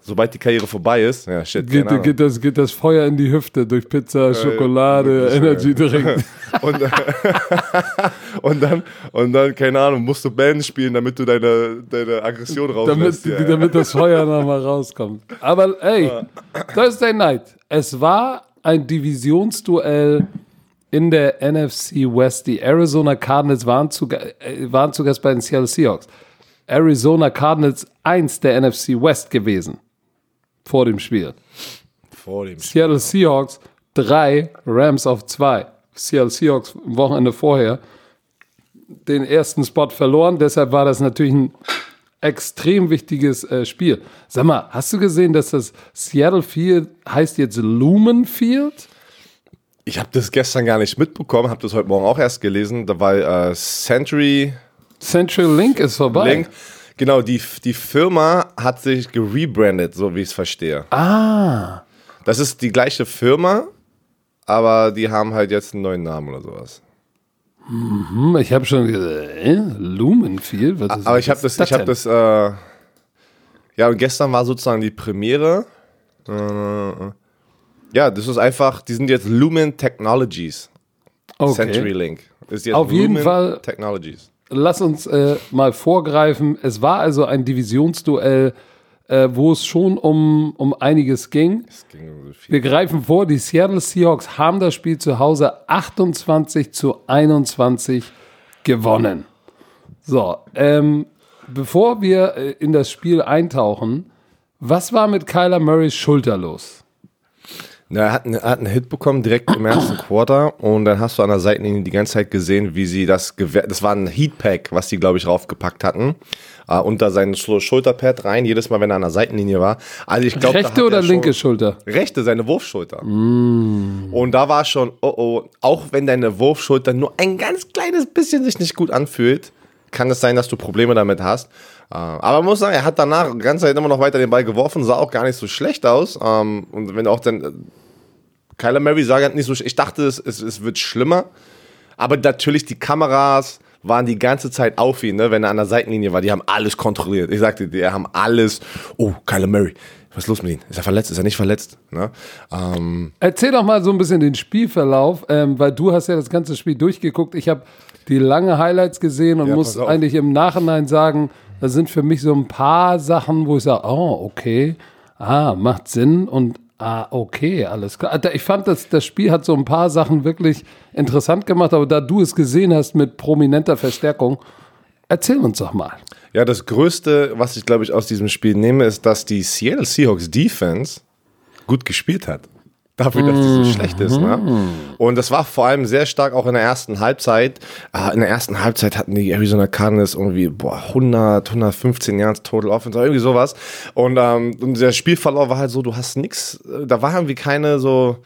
S2: sobald die Karriere vorbei ist, ja, shit,
S1: Geht, geht, das, geht das Feuer in die Hüfte durch Pizza, Schokolade,
S2: wirklich,
S1: Energy Drink.
S2: und, und, dann, und dann, keine Ahnung, musst du Band spielen, damit du deine, deine Aggression
S1: damit,
S2: rauslässt. ja, ja.
S1: damit das Feuer nochmal rauskommt. Aber ey, Thursday Night, es war ein Divisionsduell in der NFC West. Die Arizona Cardinals waren zu, äh, waren zu Gast bei den Seattle Seahawks. Arizona Cardinals 1 der NFC West gewesen vor dem Spiel.
S2: Vor dem
S1: Seattle Seahawks 3, Rams auf 2. Seattle Seahawks am Wochenende vorher den ersten Spot verloren, deshalb war das natürlich ein extrem wichtiges äh, Spiel. Sag mal, hast du gesehen, dass das Seattle Field heißt jetzt Lumen Field?
S2: Ich habe das gestern gar nicht mitbekommen, habe das heute Morgen auch erst gelesen. Da war äh, Century
S1: Central Link ist vorbei.
S2: Link. Genau, die, die Firma hat sich gerebrandet, so wie ich es verstehe.
S1: Ah,
S2: Das ist die gleiche Firma, aber die haben halt jetzt einen neuen Namen oder sowas.
S1: hm, ich habe schon gesagt, äh, Lumen Field? Was ist,
S2: Aber ich habe das, ich habe
S1: denn?
S2: das, äh, ja, und gestern war sozusagen die Premiere. Äh, ja, das ist einfach, die sind jetzt Lumen Technologies.
S1: okay.
S2: CenturyLink. Ist jetzt
S1: Auf jeden
S2: Lumen
S1: Fall-
S2: Technologies.
S1: Lass uns äh, mal vorgreifen. Es war also ein Divisionsduell, äh, wo es schon um, um einiges ging.
S2: Ging um so.
S1: Wir greifen vor, die Seattle Seahawks haben das Spiel zu Hause 28 zu 21 gewonnen. So, ähm, bevor wir äh, in das Spiel eintauchen, was war mit Kyler Murrays Schulter los?
S2: Na, er hat, einen, er hat einen Hit bekommen direkt im ersten Quarter und dann hast du an der Seitenlinie die ganze Zeit gesehen, wie sie das Gewehr, das war ein Heatpack, was die glaube ich raufgepackt hatten, äh, unter sein Schul- Schulterpad rein, jedes Mal, wenn er an der Seitenlinie war. Also ich glaube,
S1: Rechte oder linke Schulter?
S2: Rechte, seine Wurfschulter. Und da war schon, oh oh, auch wenn deine Wurfschulter nur ein ganz kleines bisschen sich nicht gut anfühlt, kann es sein, dass du Probleme damit hast. Äh, Aber man muss sagen, er hat danach die ganze Zeit immer noch weiter den Ball geworfen, sah auch gar nicht so schlecht aus. Ähm, Und wenn auch dann, äh, Kyler Murray sah gar nicht so, ich dachte, es, es, wird schlimmer. Aber natürlich, die Kameras waren die ganze Zeit auf ihn, ne, wenn er an der Seitenlinie war. Die haben alles kontrolliert. Ich sagte, die haben alles. Oh, Kyler Murray, was ist los mit ihm? Ist er verletzt? Ist er nicht verletzt? Ne? Ähm,
S1: Erzähl doch mal so ein bisschen den Spielverlauf, ähm, weil du hast ja das ganze Spiel durchgeguckt. Ich habe die lange Highlights gesehen und
S2: Ja,
S1: muss eigentlich im Nachhinein sagen, da sind für mich so ein paar Sachen, wo ich sage, oh, okay, ah, macht Sinn und ah, okay, alles klar. Ich fand, das, das Spiel hat so ein paar Sachen wirklich interessant gemacht, aber da du es gesehen hast mit prominenter Verstärkung, erzähl uns doch mal.
S2: Ja, das Größte, was ich glaube ich aus diesem Spiel nehme, ist, dass die Seattle Seahawks Defense gut gespielt hat. Dafür, dass die so schlecht ist. Ne? Und das war vor allem sehr stark auch in der ersten Halbzeit. Ah, In der ersten Halbzeit hatten die Arizona Cardinals irgendwie boah, 100, 115 Yards Total Offense, irgendwie sowas. Und, ähm, und der Spielverlauf war halt so, du hast nichts, da war irgendwie keine so.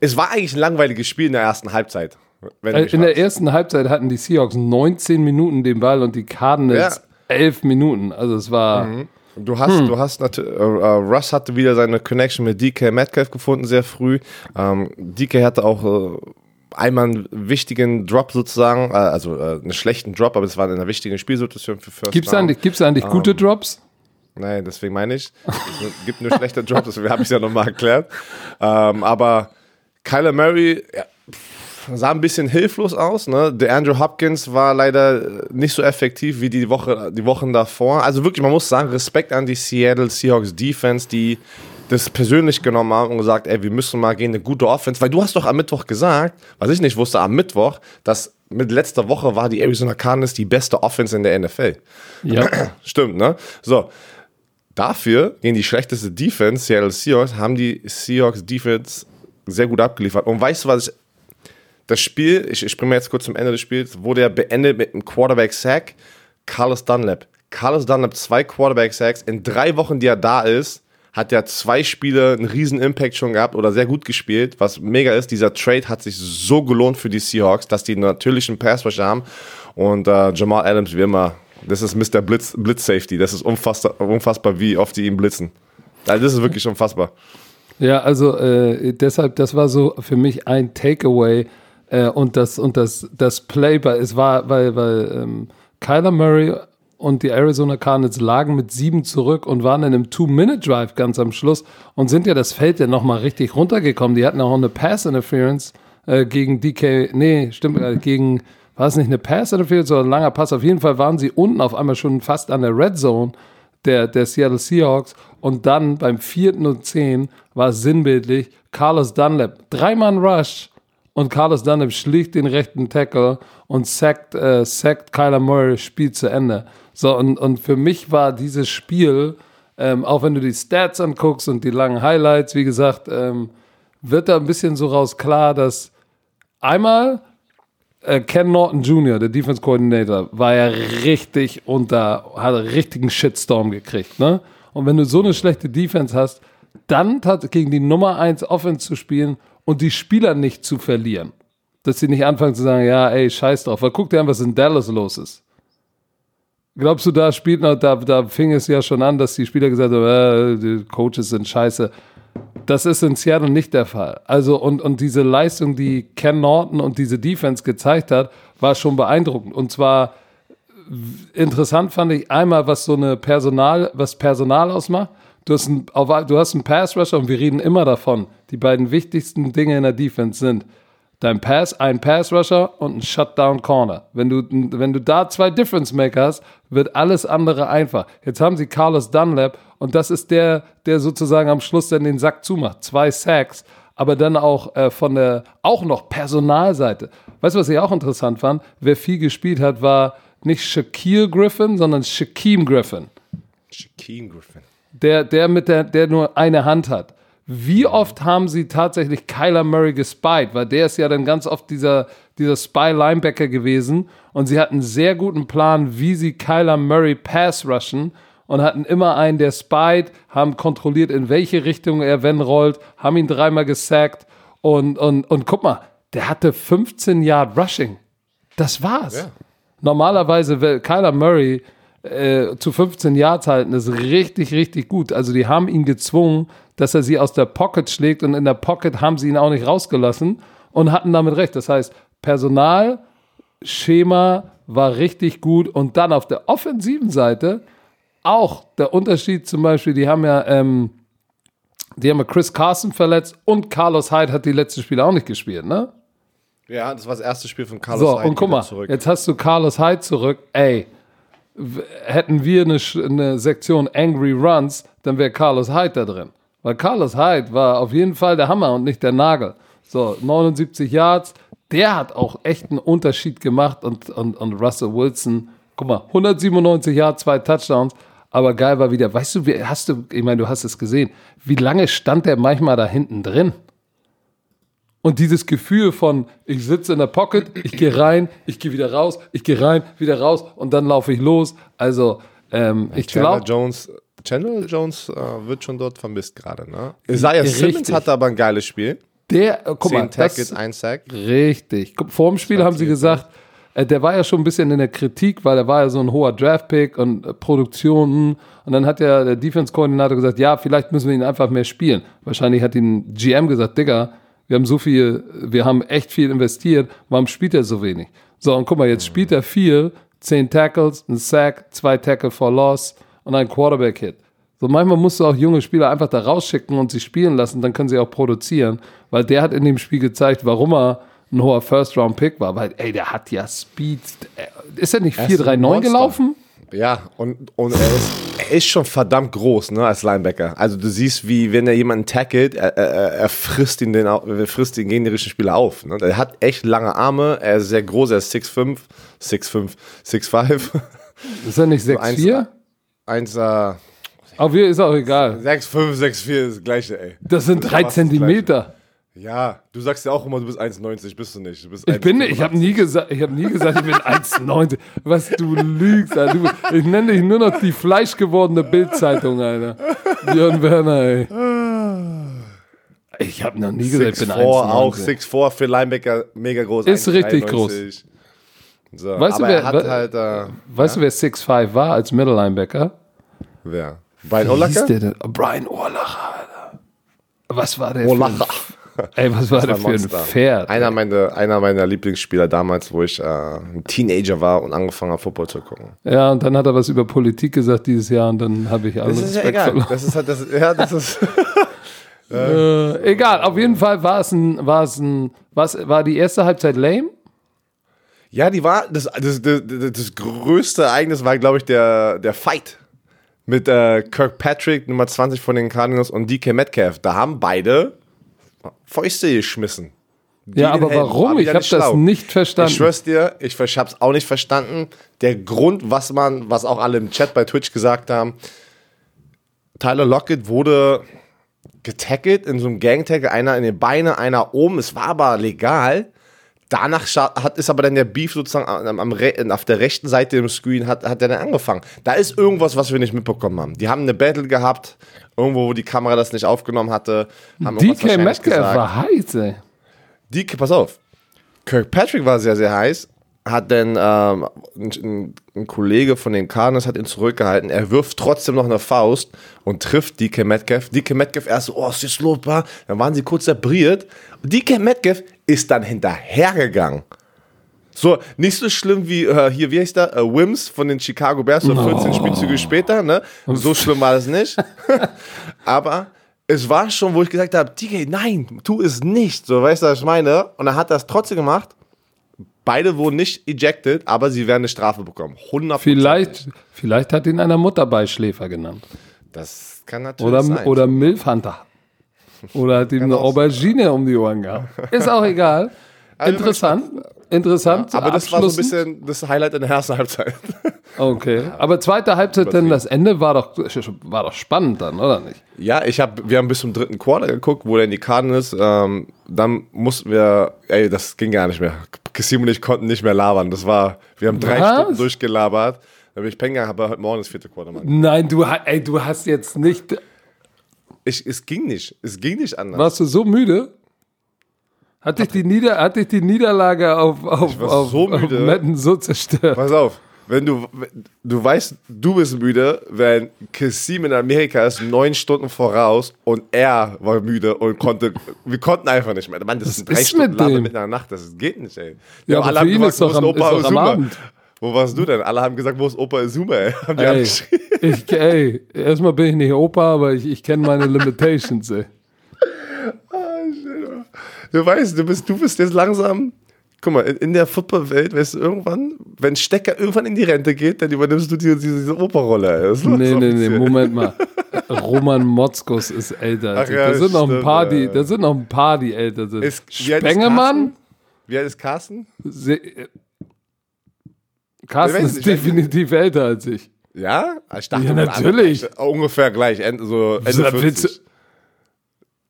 S2: Es war eigentlich ein langweiliges Spiel in der ersten Halbzeit.
S1: Äh, In der ersten Halbzeit hatten die Seahawks 19 Minuten den Ball und die Cardinals 11 Minuten. Also es war,
S2: Du hast, hm. du hast natürlich, uh, uh, Russ hatte wieder seine Connection mit DK Metcalf gefunden, sehr früh. Ähm, DK hatte auch uh, einmal einen wichtigen Drop sozusagen, also einen schlechten Drop, aber es war eine wichtige Spielsituation für
S1: First Gibt's Down. Eigentlich, gibt's eigentlich um, gute ähm, Drops?
S2: Nein, deswegen meine ich. Es gibt nur schlechte Drops, deswegen habe ich es ja nochmal erklärt. Um, aber Kyler Murray, ja, sah ein bisschen hilflos aus. Ne? Der Andrew Hopkins war leider nicht so effektiv wie die, Woche, die Wochen davor. Also wirklich, man muss sagen, Respekt an die Seattle Seahawks Defense, die das persönlich genommen haben und gesagt, ey, wir müssen mal gehen, eine gute Offense. Weil du hast doch am Mittwoch gesagt, was ich nicht wusste, am Mittwoch, dass mit letzter Woche war die Arizona Cardinals die beste Offense in der NFL. Ja. Stimmt, ne? So. Dafür gegen die schlechteste Defense, Seattle Seahawks, haben die Seahawks Defense sehr gut abgeliefert. Und weißt du, was ich das Spiel, ich, ich springe jetzt kurz zum Ende des Spiels, wurde ja beendet mit einem Quarterback-Sack. Carlos Dunlap. Carlos Dunlap, zwei Quarterback-Sacks. In drei Wochen, die er da ist, hat er zwei Spiele einen riesen Impact schon gehabt oder sehr gut gespielt. Was mega ist, dieser Trade hat sich so gelohnt für die Seahawks, dass die natürlich einen Pass-Rusher haben. Und äh, Jamal Adams, wie immer, das ist Mr. Blitz, Blitz Safety. Das ist unfassbar, unfassbar, wie oft die ihn blitzen. Also das ist wirklich unfassbar.
S1: Ja, also äh, deshalb, das war so für mich ein Takeaway äh, und das, und das, das Play, bei, es war, weil, weil ähm, Kyler Murray und die Arizona Cardinals lagen mit sieben zurück und waren in einem Two-Minute-Drive ganz am Schluss und sind ja das Feld ja nochmal richtig runtergekommen. Die hatten auch eine Pass-Interference äh, gegen DK, nee, stimmt, äh, gegen, war es nicht eine Pass-Interference oder ein langer Pass? Auf jeden Fall waren sie unten auf einmal schon fast an der Red Zone der, der Seattle Seahawks und dann beim vierten und zehn war sinnbildlich Carlos Dunlap, dreimal Rush und Carlos Dunlap schlägt den rechten Tackle und sackt, äh, sackt Kyler Murray, Spiel zu Ende. So, und, und für mich war dieses Spiel, ähm, auch wenn du die Stats anguckst und die langen Highlights, wie gesagt, ähm, wird da ein bisschen so raus klar, dass einmal äh, Ken Norton Jr., der Defense Coordinator, war ja richtig unter, hat einen richtigen Shitstorm gekriegt, ne? Und wenn du so eine schlechte Defense hast, dann gegen die Nummer 1 Offense zu spielen und die Spieler nicht zu verlieren. Dass sie nicht anfangen zu sagen, ja, ey, scheiß drauf. Weil guck dir an, was in Dallas los ist. Glaubst du, da spielt noch, da, da fing es ja schon an, dass die Spieler gesagt haben, äh, die Coaches sind scheiße. Das ist in Seattle nicht der Fall. Also, und, und diese Leistung, die Ken Norton und diese Defense gezeigt hat, war schon beeindruckend. Und zwar interessant fand ich einmal, was so eine Personal, was Personal ausmacht. Du hast, einen, du hast einen Pass Rusher und wir reden immer davon. Die beiden wichtigsten Dinge in der Defense sind dein Pass, ein Pass Rusher und ein Shutdown Corner. Wenn du, wenn du da zwei Difference Maker hast, wird alles andere einfach. Jetzt haben sie Carlos Dunlap und das ist der, der sozusagen am Schluss dann den Sack zumacht. Zwei Sacks, aber dann auch äh, von der, auch noch Personalseite. Weißt du, was ich auch interessant fand? Wer viel gespielt hat, war nicht Shaquille Griffin, sondern Shaquem Griffin.
S2: Shaquem Griffin
S1: der, der mit der, der nur eine Hand hat. Wie oft haben sie tatsächlich Kyler Murray gespied? Weil der ist ja dann ganz oft dieser, dieser Spy-Linebacker gewesen und sie hatten einen sehr guten Plan, wie sie Kyler Murray pass rushen und hatten immer einen, der spied, haben kontrolliert, in welche Richtung er wenn rollt, haben ihn dreimal gesackt und, und, und guck mal, der hatte 15 Yard Rushing. Das war's. Ja. Normalerweise, Kyler Murray äh, zu 15 Yards halten, ist richtig, richtig gut. Also die haben ihn gezwungen, dass er sie aus der Pocket schlägt und in der Pocket haben sie ihn auch nicht rausgelassen und hatten damit recht. Das heißt, Personal, Schema war richtig gut und dann auf der offensiven Seite auch der Unterschied zum Beispiel, die haben ja, ähm, die haben ja Chris Carson verletzt und Carlos Hyde hat die letzten Spiele auch nicht gespielt, ne?
S2: Ja, das war das erste Spiel von Carlos
S1: so, Hyde. So, und guck mal, zurück. jetzt hast du Carlos Hyde zurück. Ey, hätten wir eine, eine Sektion Angry Runs, dann wäre Carlos Hyde da drin. Weil Carlos Hyde war auf jeden Fall der Hammer und nicht der Nagel. So, 79 Yards, der hat auch echt einen Unterschied gemacht und, und, und Russell Wilson, guck mal, 197 Yards, zwei Touchdowns, aber geil war wieder, weißt du, wie, hast du, ich meine, du hast es gesehen, wie lange stand der manchmal da hinten drin? Und dieses Gefühl von, ich sitze in der Pocket, ich gehe rein, ich gehe wieder raus, ich gehe rein, wieder raus und dann laufe ich los. Also, ähm, ich glaube.
S2: Jones, Chandler Jones äh, wird schon dort vermisst gerade, ne? Isaiah Simmons hatte aber ein geiles Spiel.
S1: Der, äh, guck
S2: Zehn
S1: mal,
S2: Tackles, ein Sack.
S1: Richtig. Vor dem Spiel haben sie gesagt, äh, der war ja schon ein bisschen in der Kritik, weil er war ja so ein hoher Draft-Pick und äh, Produktionen. Und dann hat ja der Defense-Koordinator gesagt, ja, vielleicht müssen wir ihn einfach mehr spielen. Wahrscheinlich hat ihn GM gesagt, Digga, wir haben so viel, wir haben echt viel investiert, warum spielt er so wenig? So, und guck mal, jetzt spielt er viel, zehn Tackles, ein Sack, zwei Tackle for Loss und ein Quarterback-Hit. So manchmal musst du auch junge Spieler einfach da rausschicken und sie spielen lassen, dann können sie auch produzieren, weil der hat in dem Spiel gezeigt, warum er ein hoher First-Round-Pick war, weil, ey, der hat ja Speed. Ist er nicht 4-3-9 gelaufen?
S2: Ja, und, und er, ist, ist schon verdammt groß, ne, als Linebacker. Also du siehst, wie wenn er jemanden tackelt, er, er, er frisst ihn den, er frisst den gegnerischen Spieler auf. Ne? Er hat echt lange Arme, er ist sehr groß, er ist 6'5, 6'5, 6'5.
S1: Ist er nicht 6'4?
S2: 1, äh,
S1: Auf jeden ist auch egal.
S2: 6'5, 6'4 ist das gleiche, ey.
S1: Das sind drei
S2: fast das
S1: Zentimeter.
S2: Ja, du sagst ja auch immer, du bist 1,90, bist du nicht. Du bist
S1: Ich bin,
S2: 1,85.
S1: ich habe nie gesagt, ich habe nie gesagt, ich bin 1,90. Was du lügst, Alter. Du, ich nenne dich nur noch die fleischgewordene Bildzeitung, Alter. Björn Werner, ey. Ich habe noch nie gesagt, ich bin
S2: 6'4 auch,
S1: 1,90.
S2: 6'4 für Linebacker, mega groß.
S1: Ist richtig
S2: 1,93. So,
S1: Weißt du, wer-
S2: er
S1: wa-
S2: halt, äh,
S1: Weißt du, wer 6'5 war als Middle Linebacker?
S2: wer? Brian Urlacher?
S1: Brian Urlacher, Alter. Was war der
S2: Urlacher.
S1: für Ey, was war der
S2: war
S1: für ein
S2: Monster.
S1: Pferd?
S2: Einer meiner, einer meiner Lieblingsspieler damals, wo ich äh, ein Teenager war und angefangen habe, Football zu gucken.
S1: Ja, und dann hat er was über Politik gesagt dieses Jahr und dann habe ich allen
S2: Das ist ja egal.
S1: verloren.
S2: Das ist halt, das, ja, das ist.
S1: Äh, egal, auf jeden Fall war es ein, war es ein, was, war die erste Halbzeit lame?
S2: Ja, die war, das, das, das, das größte Ereignis war, glaube ich, der, der Fight mit äh, Kirkpatrick, Nummer 20 von den Cardinals und DK Metcalf. Da haben beide Fäuste geschmissen.
S1: Ja,
S2: Gegen
S1: aber warum?
S2: War
S1: Ich habe das nicht verstanden.
S2: Ich schwör's dir, ich hab's auch nicht verstanden. Der Grund, was man, was auch alle im Chat bei Twitch gesagt haben, Tyler Lockett wurde getackelt in so einem Gang-Tackle, einer in den Beine, einer oben. Es war aber legal. Danach hat, ist aber dann der Beef sozusagen am, am, Re- auf der rechten Seite im Screen hat, hat er dann angefangen. Da ist irgendwas, was wir nicht mitbekommen haben. Die haben eine Battle gehabt, irgendwo, wo die Kamera das nicht aufgenommen hatte. Haben
S1: DK Metcalf war heiß, ey.
S2: Die, pass auf. Kirkpatrick war sehr, sehr heiß. Hat dann ähm, ein, ein Kollege von den Cardinals hat ihn zurückgehalten. Er wirft trotzdem noch eine Faust und trifft DK Metcalf. DK Metcalf erst so, oh, ist jetzt los, wa? Dann waren sie kurz zerbriert. DK Metcalf ist dann hinterhergegangen. So, nicht so schlimm wie äh, hier, wie heißt der? Äh, Wims von den Chicago Bears, so 14 Spielzüge später, ne? So schlimm war es nicht. Aber es war schon, wo ich gesagt habe, DK, nein, tu es nicht. So, weißt du, was ich meine? Und er hat das trotzdem gemacht. Beide wurden nicht ejected, aber sie werden eine Strafe bekommen. 100
S1: Vielleicht, vielleicht hat ihn einer Mutterbeischläfer genannt.
S2: Das kann natürlich
S1: Oder,
S2: sein.
S1: oder Milfhunter. Oder hat ihm eine Aubergine um die Ohren gehabt. Ist auch egal. Interessant. Interessant.
S2: aber das war so ein bisschen das Highlight in der ersten Halbzeit.
S1: Okay. Aber zweite Halbzeit, denn das Ende war doch, war doch spannend dann, oder nicht?
S2: Ja, ich hab, wir haben bis zum dritten Quarter geguckt, wo dann die Cardinals, ähm, dann mussten wir, ey, das ging gar nicht mehr. Kassim und ich konnten nicht mehr labern. Das war, wir haben drei
S1: Was?
S2: Stunden durchgelabert. Da bin ich pennen gegangen, aber heute Morgen das vierte Quarter, Mann.
S1: Nein, du, ey, du hast jetzt nicht.
S2: Ich, es ging nicht. Es ging nicht anders.
S1: Warst du so müde? Hat dich die, Nieder, hat dich die Niederlage auf, auf,
S2: war
S1: auf,
S2: so
S1: auf
S2: müde.
S1: Madden so zerstört?
S2: Pass auf, wenn du, du weißt, du bist müde, wenn Kassim in Amerika ist neun Stunden voraus und er war müde und konnte, wir konnten einfach nicht mehr. Mann, das sind drei
S1: ist
S2: Stunden
S1: mit dem?
S2: mitten in der Nacht, das geht nicht, ey.
S1: Ja,
S2: haben
S1: aber
S2: alle
S1: für ihn
S2: gefragt,
S1: ist doch am-
S2: Opa
S1: ist doch am? Abend.
S2: Wo warst du denn? Alle haben gesagt, wo ist Opa Azuma, ey? Haben die
S1: Ey, ich, ey, erstmal bin ich nicht Opa, aber ich, ich kenne meine Limitations, ey.
S2: Du weißt, du bist, du bist jetzt langsam. Guck mal, in, in der Footballwelt, weißt du, irgendwann, wenn Stecker irgendwann in die Rente geht, dann übernimmst du diese, diese, Operrolle. Das
S1: Nee, nee, nee. Moment mal. Roman Motzkus ist älter
S2: Ach ja,
S1: da sind noch ein paar, die, da sind noch ein paar, die älter sind.
S2: Ist,
S1: Spengemann?
S2: Wie alt ist Carsten?
S1: Se äh, Carsten ist
S2: nicht,
S1: definitiv älter als ich.
S2: Ja? Ich dachte,
S1: Ja, natürlich.
S2: waren ungefähr gleich. Ende, so Ende
S1: So, da
S2: 40.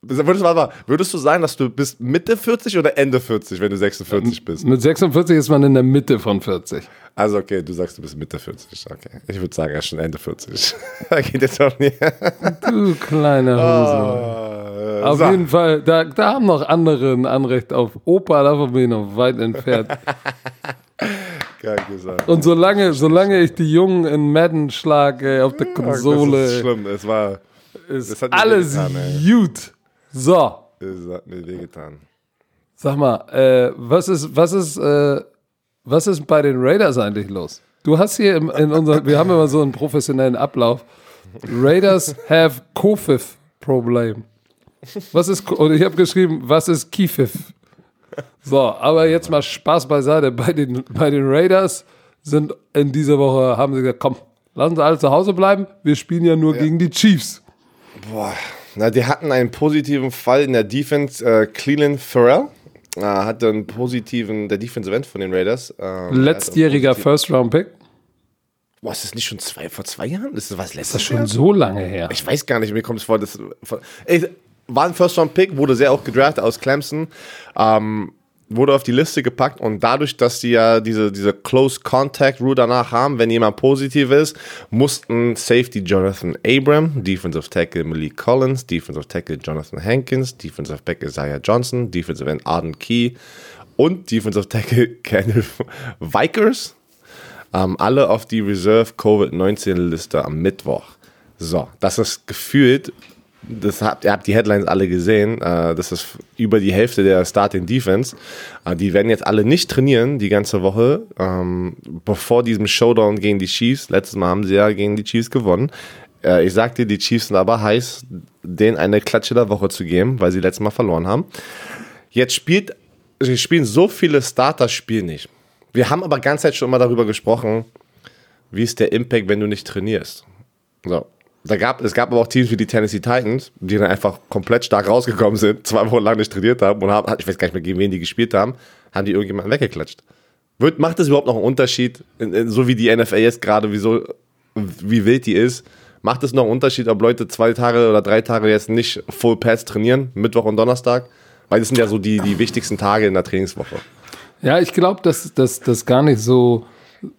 S2: Würdest, warte mal, würdest du sagen, dass du bist Mitte 40 oder Ende 40, wenn du 46 bist?
S1: Mit 46 ist man in der Mitte von 40.
S2: Also okay, du sagst, du bist Mitte 40. Okay. Ich würde sagen, er ist schon Ende 40. da geht jetzt auch nicht.
S1: Du kleine Hose.
S2: Äh,
S1: Auf
S2: so.
S1: jeden Fall, da, da haben noch andere ein Anrecht auf Opa, davon bin ich noch weit entfernt.
S2: Geil gesagt.
S1: Und solange, solange ich die Jungen in Madden schlage auf der
S2: Das
S1: Konsole,
S2: ist schlimm. Es war.
S1: ist
S2: das
S1: alles
S2: wehgetan, ey.
S1: gut. So,
S2: Es hat mir wehgetan.
S1: sag mal, äh, was ist, was ist, äh, was ist bei den Raiders eigentlich los? Du hast hier im, in unserem, wir haben immer so einen professionellen Ablauf. Raiders have Kofif Problem. Was ist, und ich habe geschrieben, was ist Kifif? So, aber jetzt mal Spaß beiseite. Bei den, bei den Raiders sind in dieser Woche, haben sie gesagt, komm, lass uns alle zu Hause bleiben. Wir spielen ja nur gegen die Chiefs.
S2: Boah. Na, die hatten einen positiven Fall in der Defense. Äh, Cleveland Farrell äh, hatte einen positiven, der Defensive End von den Raiders. Ähm,
S1: Letztjähriger First-Round-Pick.
S2: Boah, ist das nicht schon zwei, vor zwei Jahren? Ist das was letztes
S1: Das ist schon
S2: Jahr?
S1: so lange her.
S2: Ich weiß gar nicht, mir kommt es vor, das von- ey, war ein First-Round-Pick, wurde sehr auch gedraftet aus Clemson, ähm, wurde auf die Liste gepackt und dadurch, dass die ja diese, diese Close-Contact-Rule danach haben, wenn jemand positiv ist, mussten Safety Jonathan Abram, Defensive Tackle Malik Collins, Defensive Tackle Jonathan Hankins, Defensive Back Isaiah Johnson, Defensive End Arden Key und Defensive Tackle Kenneth Vikers ähm, alle auf die Reserve Covid-19-Liste am Mittwoch. So, das ist gefühlt, das habt, ihr habt die Headlines alle gesehen, äh, das ist über die Hälfte der Starting Defense. Äh, die werden jetzt alle nicht trainieren die ganze Woche, ähm, bevor diesem Showdown gegen die Chiefs. Letztes Mal haben sie ja gegen die Chiefs gewonnen. Äh, ich sagte, die Chiefs sind aber heiß, denen eine Klatsche der Woche zu geben, weil sie letztes Mal verloren haben. Jetzt spielt, spielen so viele Starter, spielen nicht. Wir haben aber ganz Zeit schon mal darüber gesprochen, wie ist der Impact, wenn du nicht trainierst. So. Da gab, es gab aber auch Teams wie die Tennessee Titans, die dann einfach komplett stark rausgekommen sind, zwei Wochen lang nicht trainiert haben und haben, ich weiß gar nicht mehr, gegen wen die gespielt haben, haben die irgendjemanden weggeklatscht. Wird, macht das überhaupt noch einen Unterschied, in, in, so wie die NFL jetzt gerade, wie, so, wie wild die ist? Macht es noch einen Unterschied, ob Leute zwei Tage oder drei Tage jetzt nicht Full Pads trainieren, Mittwoch und Donnerstag? Weil das sind ja so die, die wichtigsten Tage in der Trainingswoche.
S1: Ja, ich glaube, dass das gar nicht so,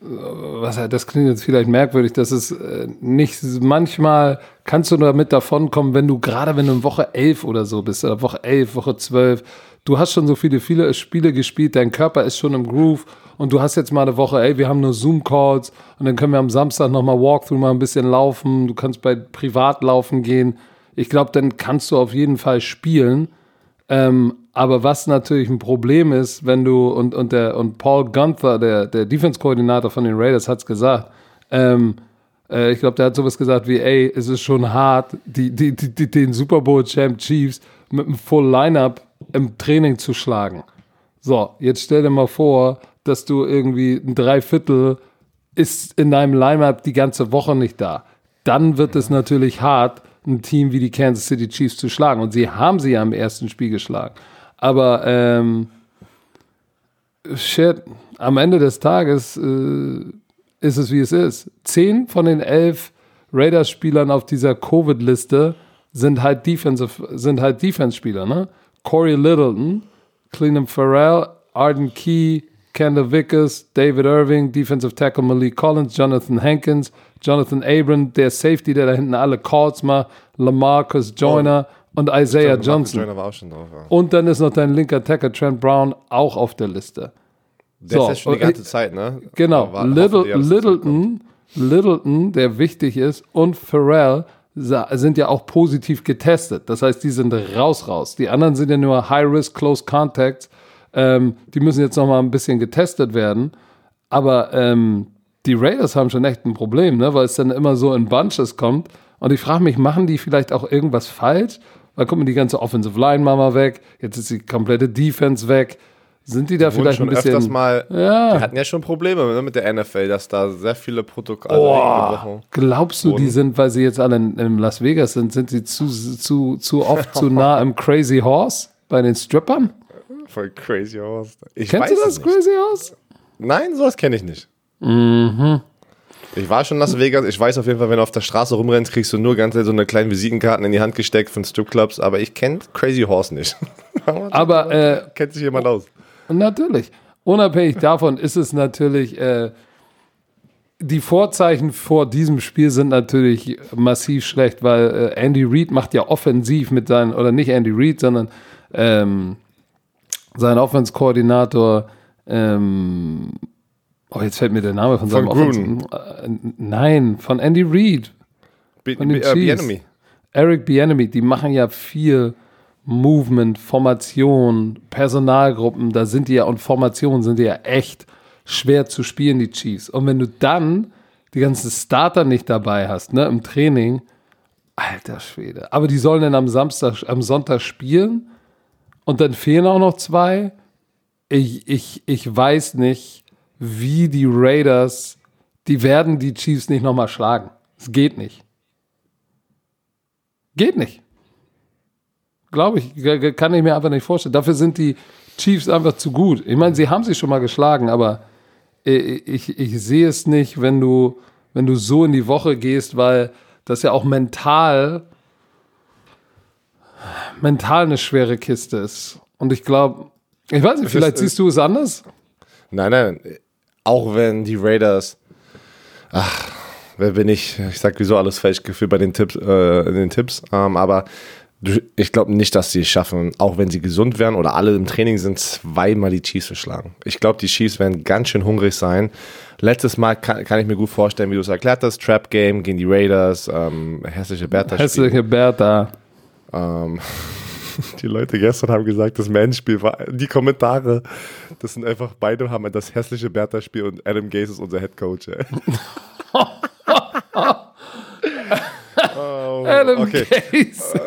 S1: was das klingt jetzt vielleicht merkwürdig, dass es äh, nicht manchmal kannst du damit davonkommen, wenn du gerade wenn du in Woche 11 oder so bist, oder Woche 11, Woche 12, du hast schon so viele, viele Spiele gespielt, dein Körper ist schon im Groove und du hast jetzt mal eine Woche, ey, wir haben nur Zoom-Calls und dann können wir am Samstag nochmal Walkthrough mal ein bisschen laufen, du kannst bei Privat laufen gehen. Ich glaube, dann kannst du auf jeden Fall spielen. Ähm, aber was natürlich ein Problem ist, wenn du, und, und, der, und Paul Gunther, der, der Defense-Koordinator von den Raiders, hat es gesagt, ähm, äh, ich glaube, der hat sowas gesagt wie, ey, es ist schon hart, die, die, die, den Super Bowl-Champ Chiefs mit einem Full-Lineup im Training zu schlagen. So, jetzt stell dir mal vor, dass du irgendwie ein Dreiviertel ist in deinem Lineup die ganze Woche nicht da. Dann wird es natürlich hart, ein Team wie die Kansas City Chiefs zu schlagen. Und sie haben sie ja im ersten Spiel geschlagen. Aber ähm, shit, am Ende des Tages äh, ist es wie es ist. Zehn von den elf Raiders-Spielern auf dieser Covid-Liste sind halt Defensive, sind halt Defense-Spieler, ne? Corey Littleton, Cleanham Farrell, Arden Key, Kendall Vickers, David Irving, Defensive Tackle Malik Collins, Jonathan Hankins, Jonathan Abram, der Safety, der da hinten alle Calls macht, Lamarcus Joyner und Isaiah Johnson.
S2: Joyner war auch schon drauf. Ja.
S1: Und dann ist noch dein linker Tackle Trent Brown auch auf der Liste.
S2: Der
S1: So,
S2: ist ja schon die ganze Zeit, ne?
S1: Genau, Little,
S2: hoffen.
S1: Littleton, Littleton, der wichtig ist, und Pharrell sind ja auch positiv getestet. Das heißt, die sind raus, raus. Die anderen sind ja nur High-Risk, Close Contacts. Ähm, die müssen jetzt noch mal ein bisschen getestet werden. Aber ähm, die Raiders haben schon echt ein Problem, ne? weil es dann immer so in Bunches kommt. Und ich frage mich, machen die vielleicht auch irgendwas falsch? Weil guck mal, die ganze Offensive Line machen wir weg. Jetzt ist die komplette Defense weg. Sind die da
S2: Wurden
S1: vielleicht
S2: schon
S1: ein bisschen...
S2: öfters mal,
S1: Ja.
S2: die hatten ja schon Probleme ne, mit der NFL, dass da sehr viele Protokolle
S1: Oh,
S2: eingebrochen
S1: glaubst du, die
S2: wurden.
S1: sind, weil sie jetzt alle in, in Las Vegas sind, sind sie zu, zu, zu oft zu nah im Crazy Horse bei den Strippern?
S2: Voll crazy aus. Ich
S1: Kennst du das
S2: nicht.
S1: Crazy Horse?
S2: Nein, sowas kenne ich nicht.
S1: Mhm.
S2: Ich war schon in Las Vegas. Ich weiß auf jeden Fall, wenn du auf der Straße rumrennst, kriegst du nur ganz so eine kleine Visitenkarten in die Hand gesteckt von Stripclubs. Aber ich kenne Crazy Horse nicht.
S1: Aber äh,
S2: Kennt sich jemand aus?
S1: natürlich, unabhängig davon ist es natürlich, äh, die Vorzeichen vor diesem Spiel sind natürlich massiv schlecht, weil äh, Andy Reid macht ja offensiv mit seinen, oder nicht Andy Reid, sondern ähm, sein Offense-Koordinator ähm, Oh, jetzt fällt mir der Name von seinem
S2: Gruden.
S1: Nein, von Andy Reid.
S2: Be
S1: Von den
S2: Be äh,
S1: Chiefs.
S2: Bieniemy.
S1: Eric Bieniemy, die machen ja viel Movement, Formation, Personalgruppen, da sind die ja und Formationen sind die ja echt schwer zu spielen, die Chiefs. Und wenn du dann die ganzen Starter nicht dabei hast, ne, im Training, alter Schwede. Aber die sollen dann am Samstag, am Sonntag spielen und dann fehlen auch noch zwei. Ich, ich, ich weiß nicht, wie die Raiders, die werden die Chiefs nicht nochmal schlagen. Es geht nicht. Geht nicht. Glaube ich, kann ich mir einfach nicht vorstellen. Dafür sind die Chiefs einfach zu gut. Ich meine, sie haben sich schon mal geschlagen, aber äh, ich, ich sehe es nicht, wenn du, wenn du so in die Woche gehst, weil das ja auch mental, mental eine schwere Kiste ist. Und ich glaube, ich weiß nicht, vielleicht
S2: ist-
S1: siehst du es anders.
S2: Nein, nein. Auch wenn die Raiders. Ach, wer bin ich? Ich sag wieso alles falsch gefühlt bei den Tipps, äh, in den Tipps. Ähm, aber ich glaube nicht, dass sie es schaffen, auch wenn sie gesund wären oder alle im Training sind, zweimal die Chiefs zu schlagen. Ich glaube, die Chiefs werden ganz schön hungrig sein. Letztes Mal kann, kann ich mir gut vorstellen, wie du es erklärt hast, Trap Game gegen die Raiders, ähm, hässliche Bertha
S1: Hässliche Bertha.
S2: ähm, die Leute gestern haben gesagt, das Man-Spiel war, die Kommentare, das sind einfach, beide haben das hässliche Bertha-Spiel und Adam Gase ist unser Head Coach. Ey. oh,
S1: Adam
S2: okay.
S1: Gase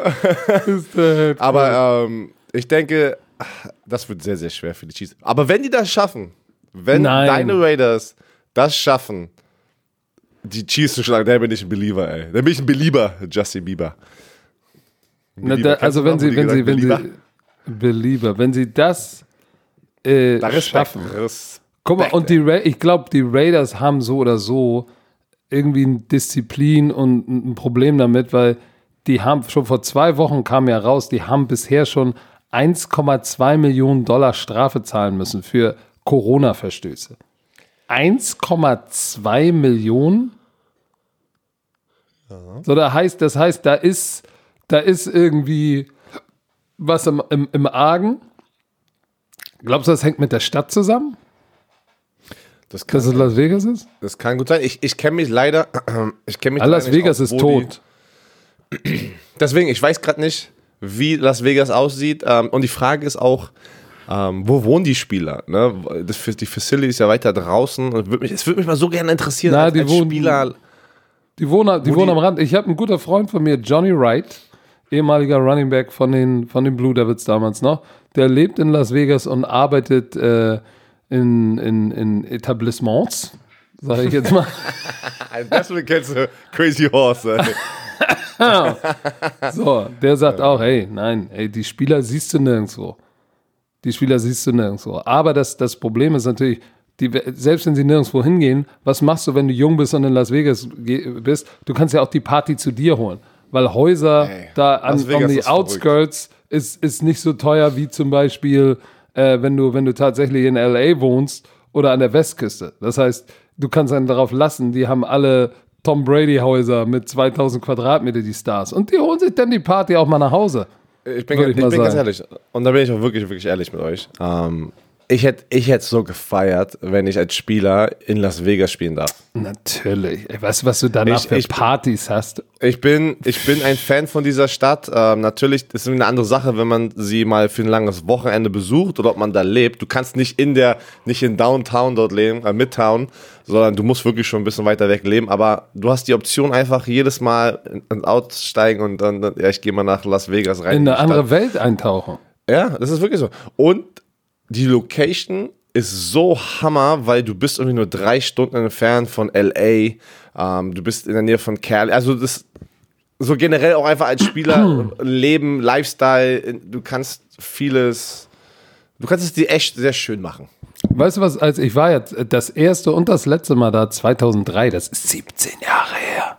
S1: ist der Head
S2: Aber ähm, ich denke, das wird sehr, sehr schwer für die Chiefs. Aber wenn die das schaffen, wenn
S1: Nein.
S2: deine Raiders das schaffen, die Chiefs zu schlagen, dann bin ich ein Believer, ey. Dann bin ich ein Belieber, Justin Bieber.
S1: Na,
S2: Belieber.
S1: da, also wenn sie, wenn sie, wenn
S2: gesagt,
S1: sie, Belieber, wenn sie das äh,
S2: Da
S1: schaffen. Guck mal, und die Ra ich glaube, die Raiders haben so oder so irgendwie ein Disziplin und ein Problem damit, weil die haben schon vor zwei Wochen kam ja raus, die haben bisher schon 1,2 Millionen Dollar Strafe zahlen müssen für Corona-Verstöße. 1,2 Millionen? So, da heißt, das heißt, da ist, da ist irgendwie was im, im, im Argen. Glaubst du, das hängt mit der Stadt zusammen?
S2: Das kann,
S1: Dass es Las Vegas ist?
S2: das kann gut sein. Ich, ich kenne mich leider. Ich kenne mich
S1: Ah, Las Vegas
S2: aus,
S1: ist
S2: wo die-
S1: tot.
S2: Deswegen, ich weiß gerade nicht, wie Las Vegas aussieht. Ähm, und die Frage ist auch, ähm, wo wohnen die Spieler? Ne? Das, die Facility ist ja weiter draußen. Und würd mich, es würde mich mal so gerne interessieren,
S1: Na,
S2: als,
S1: die
S2: als
S1: wohnen-
S2: Spieler.
S1: Die wohnen, die
S2: Wo
S1: wohnen
S2: die-
S1: am Rand. Ich habe einen guter Freund von mir, Johnny Wright, ehemaliger Running Back von den, von den Blue Devils damals noch. Der lebt in Las Vegas und arbeitet äh, in, in, in Etablissements, sage ich jetzt mal.
S2: Deswegen kennst du Crazy Horse.
S1: So, der sagt auch, hey, nein, ey, die Spieler siehst du nirgendwo. Die Spieler siehst du nirgendwo. Aber das, das Problem ist natürlich, die, selbst wenn sie nirgendwo hingehen, was machst du, wenn du jung bist und in Las Vegas bist? Du kannst ja auch die Party zu dir holen. Weil Häuser
S2: Ey,
S1: da an
S2: ist verrückt.
S1: Outskirts ist, ist nicht so teuer wie zum Beispiel, äh, wenn, du, wenn du tatsächlich in L.A. wohnst oder an der Westküste. Das heißt, du kannst dann darauf lassen, die haben alle Tom Brady-Häuser mit 2000 Quadratmeter, die Stars. Und die holen sich dann die Party auch mal nach Hause.
S2: Ich bin, ich
S1: ich
S2: bin ganz ehrlich. Und da bin ich auch wirklich, wirklich ehrlich mit euch. Ähm, ich hätte ich hätt so gefeiert, wenn ich als Spieler in Las Vegas spielen darf.
S1: Natürlich. Ey, weißt du, was du danach
S2: Ich-
S1: für
S2: ich-
S1: Partys hast?
S2: Ich bin, ich bin ein Fan von dieser Stadt. Ähm, natürlich ist es eine andere Sache, wenn man sie mal für ein langes Wochenende besucht oder ob man da lebt. Du kannst nicht in der, nicht in Downtown dort leben, äh, Midtown, sondern du musst wirklich schon ein bisschen weiter weg leben. Aber du hast die Option einfach jedes Mal in- ins Auto steigen und dann, ja, ich gehe mal nach Las Vegas rein.
S1: In
S2: die
S1: eine andere Welt eintauchen.
S2: Ja, das ist wirklich so. Und die Location ist so Hammer, weil du bist irgendwie nur drei Stunden entfernt von LA. Ähm, du bist in der Nähe von Cali. Also das so generell auch einfach als Spieler Leben, Lifestyle. Du kannst vieles. Du kannst es dir echt sehr schön machen.
S1: Weißt du was, als ich war jetzt das erste und das letzte Mal da 2003, das ist 17 Jahre her.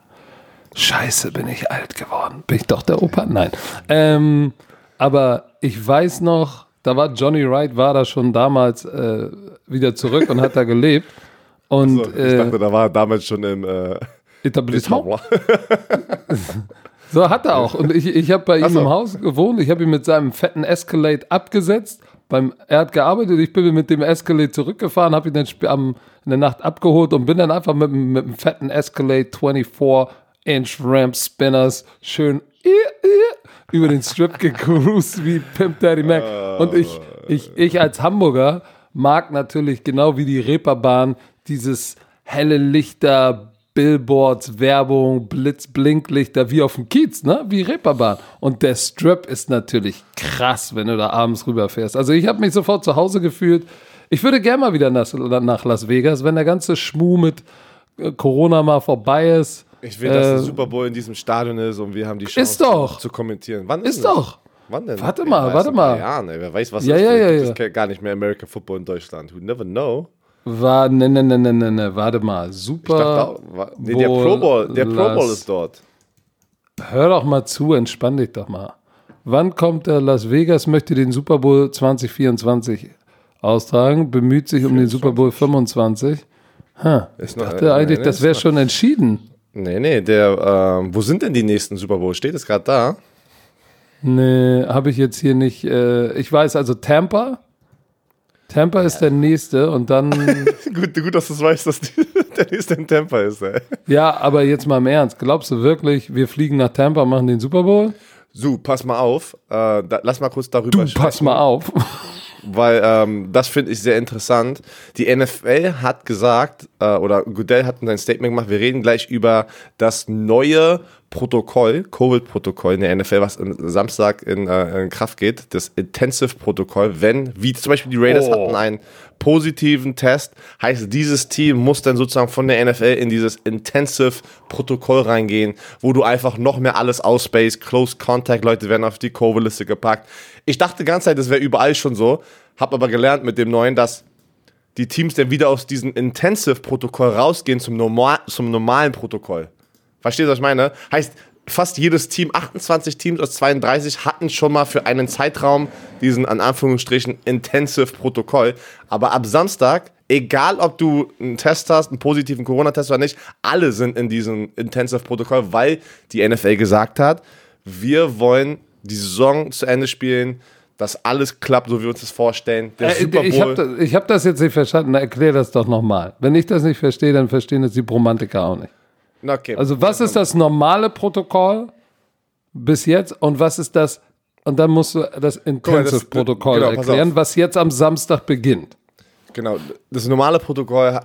S1: Scheiße, bin ich alt geworden. Bin ich doch der Opa? Nein. Ähm, aber ich weiß noch, da war Johnny Wright, war da schon damals äh, wieder zurück und hat da gelebt. Und
S2: So, ich
S1: äh,
S2: dachte, da war er damals schon im äh,
S1: Etablissement. So hat er auch. Und ich, ich habe bei ihm
S2: so.
S1: im Haus gewohnt. Ich habe ihn mit seinem fetten Escalade abgesetzt beim, er hat gearbeitet, ich bin mit dem Escalade zurückgefahren, habe ihn dann am, in der Nacht abgeholt und bin dann einfach mit, mit einem fetten Escalade 24 Inch Ramp Spinners schön über den Strip gecruised wie Pimp Daddy Mac. Und ich, ich, ich als Hamburger mag natürlich genau wie die Reeperbahn dieses helle Lichter, Billboards, Werbung, Blitz, Blinklichter, wie auf dem Kiez, ne? Wie Reeperbahn. Und der Strip ist natürlich krass, wenn du da abends rüberfährst. Also ich habe mich sofort zu Hause gefühlt. Ich würde gerne mal wieder nach, nach Las Vegas, wenn der ganze Schmuh mit äh, Corona mal vorbei ist.
S2: Ich will, dass äh, der Super Bowl in diesem Stadion ist und wir haben die
S1: Chance doch.
S2: zu kommentieren.
S1: Wann ist, ist doch.
S2: Wann denn?
S1: Warte mal, warte mal.
S2: Ja, ne, wer weiß, was
S1: ja,
S2: ist.
S1: Ja, ja, ja.
S2: Das gar nicht mehr American Football in Deutschland. Who never know.
S1: War, ne, ne, ne, ne, ne, ne, warte mal. Super. Ich dachte
S2: war, nee, der Pro Bowl, der Pro Bowl ist dort.
S1: Hör doch mal zu, entspann dich doch mal. Wann kommt der Las Vegas, möchte den Super Bowl 2024 austragen, bemüht sich um 24. den Super Bowl 25. Ha, ich dachte eigentlich, das wäre schon entschieden.
S2: Nee, nee, der, äh, wo sind denn die nächsten Super Bowl? Steht es gerade da?
S1: Nee, habe ich jetzt hier nicht. Äh, ich weiß also Tampa, Tampa ist der nächste und dann.
S2: gut, gut, dass du es weißt, dass die, der nächste in Tampa ist, ey.
S1: Ja, aber jetzt mal im Ernst. Glaubst du wirklich, wir fliegen nach Tampa, machen den Super Bowl?
S2: So, pass mal auf. Äh, da, lass mal kurz darüber
S1: du, sprechen. Pass mal auf.
S2: Weil ähm, das finde ich sehr interessant. Die NFL hat gesagt, äh, oder Goodell hat ein Statement gemacht, wir reden gleich über das neue Protokoll, Covid-Protokoll in der NFL, was am Samstag in, äh, in Kraft geht, das Intensive-Protokoll, wenn, wie zum Beispiel die Raiders oh. hatten einen positiven Test, heißt dieses Team muss dann sozusagen von der NFL in dieses Intensive-Protokoll reingehen, wo du einfach noch mehr alles ausspaced, Close Contact, Leute werden auf die Covid-Liste gepackt. Ich dachte die ganze Zeit, das wäre überall schon so, habe aber gelernt mit dem neuen, dass die Teams dann wieder aus diesem Intensive-Protokoll rausgehen zum, normal, zum normalen Protokoll. Verstehst du, was ich meine? Heißt, fast jedes Team, 28 Teams aus 32, hatten schon mal für einen Zeitraum diesen, an Anführungsstrichen, Intensive-Protokoll. Aber ab Samstag, egal ob du einen Test hast, einen positiven Corona-Test oder nicht, alle sind in diesem Intensive-Protokoll, weil die NFL gesagt hat, wir wollen die Saison zu Ende spielen, dass alles klappt, so wie wir uns das vorstellen.
S1: Der äh, Super Bowl. Ich habe das, hab das, jetzt nicht verstanden. Na, erklär das doch nochmal. Wenn ich das nicht verstehe, dann verstehen das die Bromantiker auch nicht. Okay. Also was ist das normale Protokoll bis jetzt und was ist das, und dann musst du das Intensive-Protokoll genau, erklären, was jetzt am Samstag beginnt.
S2: Genau, das normale Protokoll,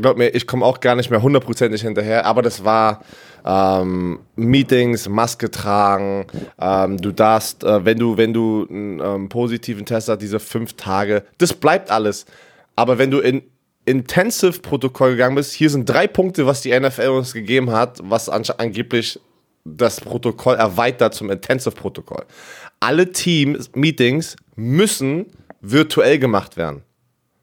S2: glaub mir, ich komme auch gar nicht mehr hundertprozentig hinterher, aber das war ähm, Meetings, Maske tragen, ähm, du darfst, äh, wenn du, wenn du einen ähm, positiven Test hast, diese fünf Tage, das bleibt alles. Aber wenn du in Intensive-Protokoll gegangen bist, hier sind drei Punkte, was die NFL uns gegeben hat, was angeblich das Protokoll erweitert zum Intensive-Protokoll. Alle Team-Meetings müssen virtuell gemacht werden.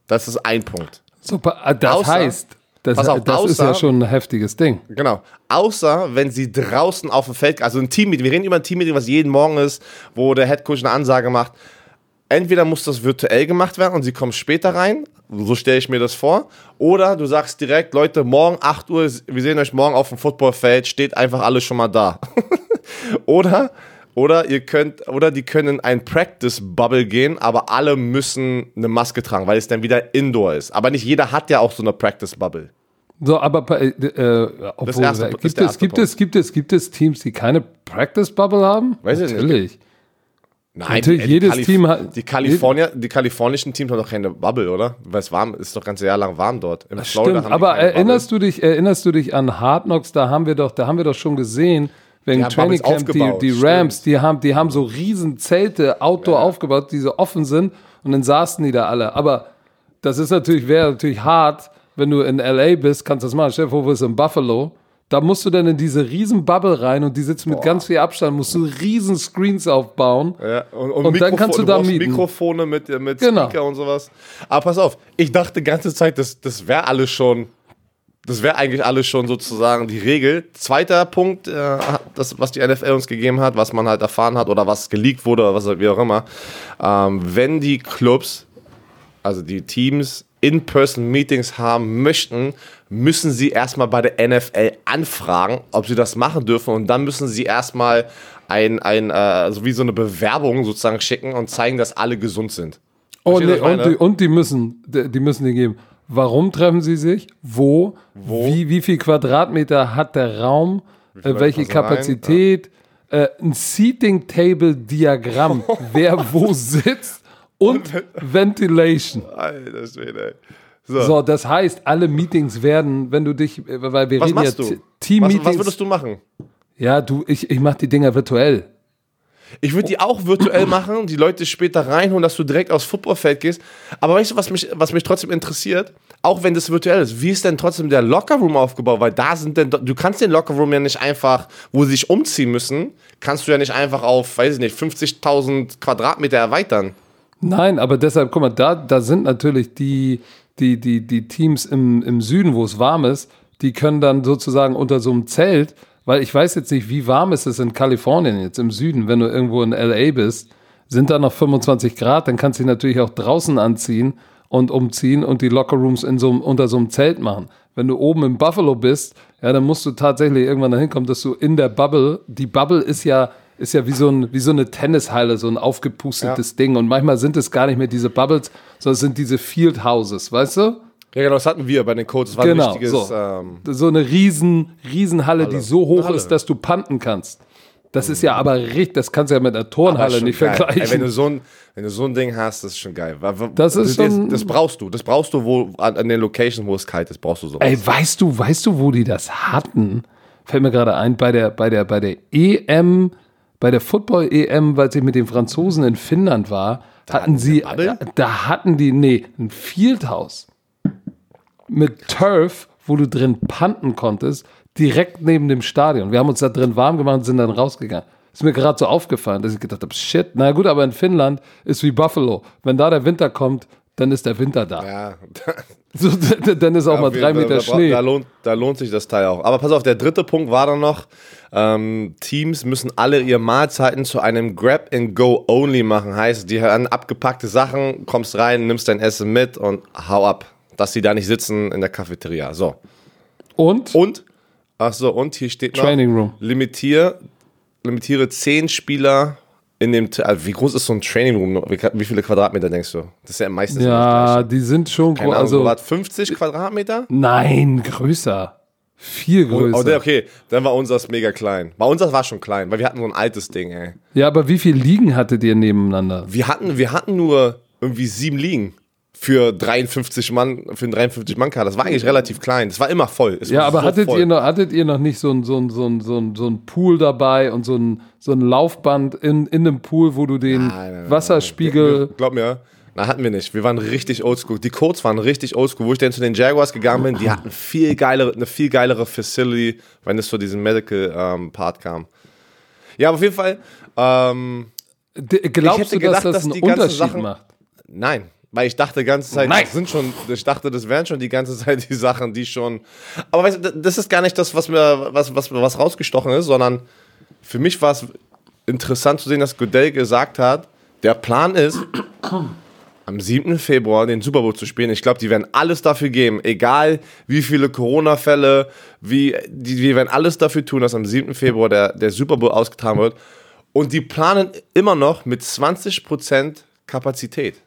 S2: Das ist ein Punkt.
S1: Super, äh, das außer, heißt, das, auf, das außer, ist ja schon ein heftiges Ding.
S2: Genau. Außer, wenn sie draußen auf dem Feld, also ein Team-Meeting, wir reden über ein Team-Meeting, was jeden Morgen ist, wo der Headcoach eine Ansage macht, entweder muss das virtuell gemacht werden und sie kommen später rein, so stelle ich mir das vor, oder du sagst direkt, Leute, morgen 8 Uhr, wir sehen euch morgen auf dem Footballfeld, steht einfach alles schon mal da. oder oder ihr könnt, oder die können in ein Practice-Bubble gehen, aber alle müssen eine Maske tragen, weil es dann wieder Indoor ist. Aber nicht jeder hat ja auch so eine Practice-Bubble.
S1: So, aber äh, äh obwohl, erste, gibt, es, gibt, es, gibt, es, gibt es Teams, die keine Practice-Bubble haben?
S2: Weiß ich
S1: Natürlich.
S2: Nicht. Nein, Natürlich,
S1: jedes Kalif Team hat.
S2: Die, Kalifornier, die kalifornischen Teams haben doch keine Bubble, oder? Weil es warm ist, doch ganze Jahr lang warm dort.
S1: In Stimmt, aber erinnerst du dich, erinnerst du dich an Hard Knocks? Da haben wir doch, da haben wir doch schon gesehen, wenn Training Camp die, die Rams, die haben, die haben so riesen Zelte Outdoor ja. aufgebaut, die so offen sind und dann saßen die da alle. Aber das ist natürlich, wäre natürlich hart, wenn du in LA bist, kannst du das machen. Stell dir vor, du bist in Buffalo da musst du dann in diese riesen Bubble rein und die sitzen mit Boah. ganz viel Abstand, musst du riesen Screens aufbauen.
S2: Ja, und, und, und dann kannst du da mieten. Mikrofone mit, äh, mit genau. Speaker und sowas. Aber pass auf, ich dachte die ganze Zeit, das, das wäre alles schon, das wäre eigentlich alles schon sozusagen die Regel. Zweiter Punkt, äh, das, was die NFL uns gegeben hat, was man halt erfahren hat oder was geleakt wurde oder was wie auch immer. Ähm, wenn die Clubs, also die Teams In-Person-Meetings haben möchten, müssen sie erstmal bei der NFL anfragen, ob sie das machen dürfen. Und dann müssen sie erstmal ein, ein äh, so wie so eine Bewerbung sozusagen schicken und zeigen, dass alle gesund sind.
S1: Oh, nee, und, die, und die müssen, die müssen die geben. Warum treffen sie sich? Wo?
S2: Wo?
S1: Wie, wie viel Quadratmeter hat der Raum? Äh, welche? Kapazität? Äh, ein Seating Table Diagramm, wer wo sitzt und Ventilation.
S2: Alter Schwede, ey. So.
S1: So, das heißt, alle Meetings werden, wenn du dich, äh, weil wir
S2: was
S1: reden ja
S2: machst du?
S1: T-
S2: Was,
S1: Team-Meetings.
S2: was würdest du machen?
S1: ja, du, ich, ich mach die Dinger virtuell.
S2: Ich würde die auch virtuell machen, die Leute später reinholen, dass du direkt aufs Footballfeld gehst. Aber weißt du, was mich, was mich trotzdem interessiert? Auch wenn das virtuell ist, wie ist denn trotzdem der Lockerroom aufgebaut? Weil da sind denn, du kannst den Lockerroom ja nicht einfach, wo sie sich umziehen müssen, kannst du ja nicht einfach auf, weiß ich nicht, 50.000 Quadratmeter erweitern.
S1: Nein, aber deshalb, guck mal, da, da sind natürlich die, die, die, die Teams im, im Süden, wo es warm ist, die können dann sozusagen unter so einem Zelt, weil ich weiß jetzt nicht, wie warm ist es in Kalifornien jetzt im Süden, wenn du irgendwo in LA bist, sind da noch 25 Grad, dann kannst du dich natürlich auch draußen anziehen und umziehen und die Lockerrooms in so, unter so einem Zelt machen. Wenn du oben im Buffalo bist, ja, dann musst du tatsächlich irgendwann dahin kommen, dass du in der Bubble, die Bubble ist ja, ist ja wie so, ein, wie so eine Tennishalle, so ein aufgepustetes Ding. Und manchmal sind es gar nicht mehr diese Bubbles, sondern es sind diese Field Houses, weißt du?
S2: Ja, genau, das hatten wir bei den Codes. Das war
S1: Genau,
S2: ein wichtiges,
S1: so.
S2: ähm,
S1: So eine riesen, riesen Halle, die so hoch
S2: Halle.
S1: ist, dass du panten kannst. Das ist ja aber richtig, das kannst du ja mit einer Turnhalle nicht
S2: geil.
S1: vergleichen.
S2: Ey, wenn, du so ein, wenn du so ein Ding hast, das ist schon geil. Weil-
S1: Das ist
S2: jetzt-
S1: schon-
S2: das brauchst du. Das brauchst du wo, an, an den Locations, wo es kalt ist, brauchst du sowas.
S1: Ey, weißt du, weißt du, wo die das hatten? Fällt mir gerade ein, bei der, bei der, bei der EM, bei der Football-EM, weil sie mit den Franzosen in Finnland war, hatten sie, da, da hatten die, nee, ein Fieldhouse mit Turf, wo du drin panten konntest, direkt neben dem Stadion. Wir haben uns da drin warm gemacht und sind dann rausgegangen. Ist mir gerade so aufgefallen, dass ich gedacht habe, shit, na gut, aber in Finnland ist wie Buffalo. Wenn da der Winter kommt, dann ist der Winter da.
S2: ja,
S1: So, dann ist auch mal
S2: Auf jeden
S1: drei Meter
S2: da,
S1: Schnee.
S2: Da lohnt, da lohnt sich das Teil auch. Aber pass auf, der dritte Punkt war dann noch, ähm, Teams müssen alle ihre Mahlzeiten zu einem Grab-and-Go-Only machen. Heißt, die haben abgepackte Sachen, kommst rein, nimmst dein Essen mit und hau ab. Dass sie da nicht sitzen in der Cafeteria. So.
S1: Und?
S2: Und, ach so, und hier steht noch,
S1: Training Room.
S2: limitier, limitiere zehn Spieler in dem, also wie groß ist so ein Training Room? Wie, viele Quadratmeter denkst du? Das ist ja meistens
S1: Ja, die sind schon groß.
S2: Ahnung,
S1: Also,
S2: was, 50 Quadratmeter?
S1: nein, größer. Viel größer.
S2: Oh, der- okay, dann war unseres mega klein. Bei uns das war schon klein, weil wir hatten so ein altes Ding, ey.
S1: Ja, aber wie viele Liegen hattet ihr nebeneinander?
S2: Wir hatten, wir hatten nur irgendwie sieben Ligen für 53 Mann, für einen 53 Mann Kader. Das war eigentlich relativ klein. Das war immer voll. Es
S1: Ja, aber
S2: so
S1: hattet
S2: voll.
S1: ihr, noch, hattet ihr noch nicht so ein, so ein, so ein, so ein, so ein Pool dabei und so ein, so ein Laufband in, in einem Pool, wo du den
S2: Nein, nein, nein,
S1: Wasserspiegel.
S2: Glaub mir, na, hatten wir nicht. Wir waren richtig oldschool. Die Codes waren richtig oldschool. Wo ich dann zu den Jaguars gegangen bin, die hatten viel geilere, eine viel geilere Facility, wenn es zu diesem Medical ähm, Part kam. Ja, auf jeden Fall, ähm,
S1: Glaubst
S2: hätte
S1: du, dass
S2: gedacht,
S1: das
S2: dass
S1: einen
S2: die ganzen
S1: Unterschied
S2: Sachen-
S1: macht?
S2: Nein, weil ich dachte die ganze Zeit, das sind schon, ich dachte, das wären schon die ganze Zeit die Sachen, die schon. Aber weißt du, das ist gar nicht das, was mir, was, was, was rausgestochen ist, sondern für mich war es interessant zu sehen, dass Goodell gesagt hat, der Plan ist, am 7. Februar den Super Bowl zu spielen. Ich glaube, die werden alles dafür geben, egal wie viele Corona-Fälle, wie, die, die werden alles dafür tun, dass am 7. Februar der, der Super Bowl ausgetragen wird. Und die planen immer noch mit 20% Kapazität.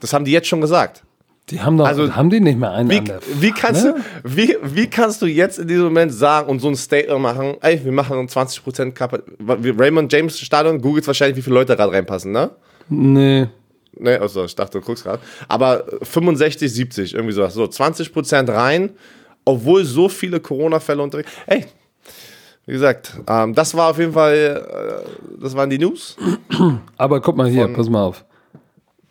S2: Das haben die jetzt schon gesagt.
S1: Die haben doch,
S2: Also,
S1: haben die nicht mehr einen
S2: Wie, wie, kannst
S1: ne?
S2: du, wie, wie kannst du jetzt in diesem Moment sagen und so ein Statement machen, ey, wir machen 20% Kapazität. Raymond James Stadion, googelt wahrscheinlich, wie viele Leute gerade reinpassen, ne?
S1: Nee.
S2: Ne, also ich dachte, du guckst gerade. Aber 65, 70, irgendwie sowas. So, 20% rein, obwohl so viele Corona-Fälle unterwegs. Ey, wie gesagt, ähm, das war auf jeden Fall, äh, das waren die News.
S1: Aber guck mal hier, pass mal auf.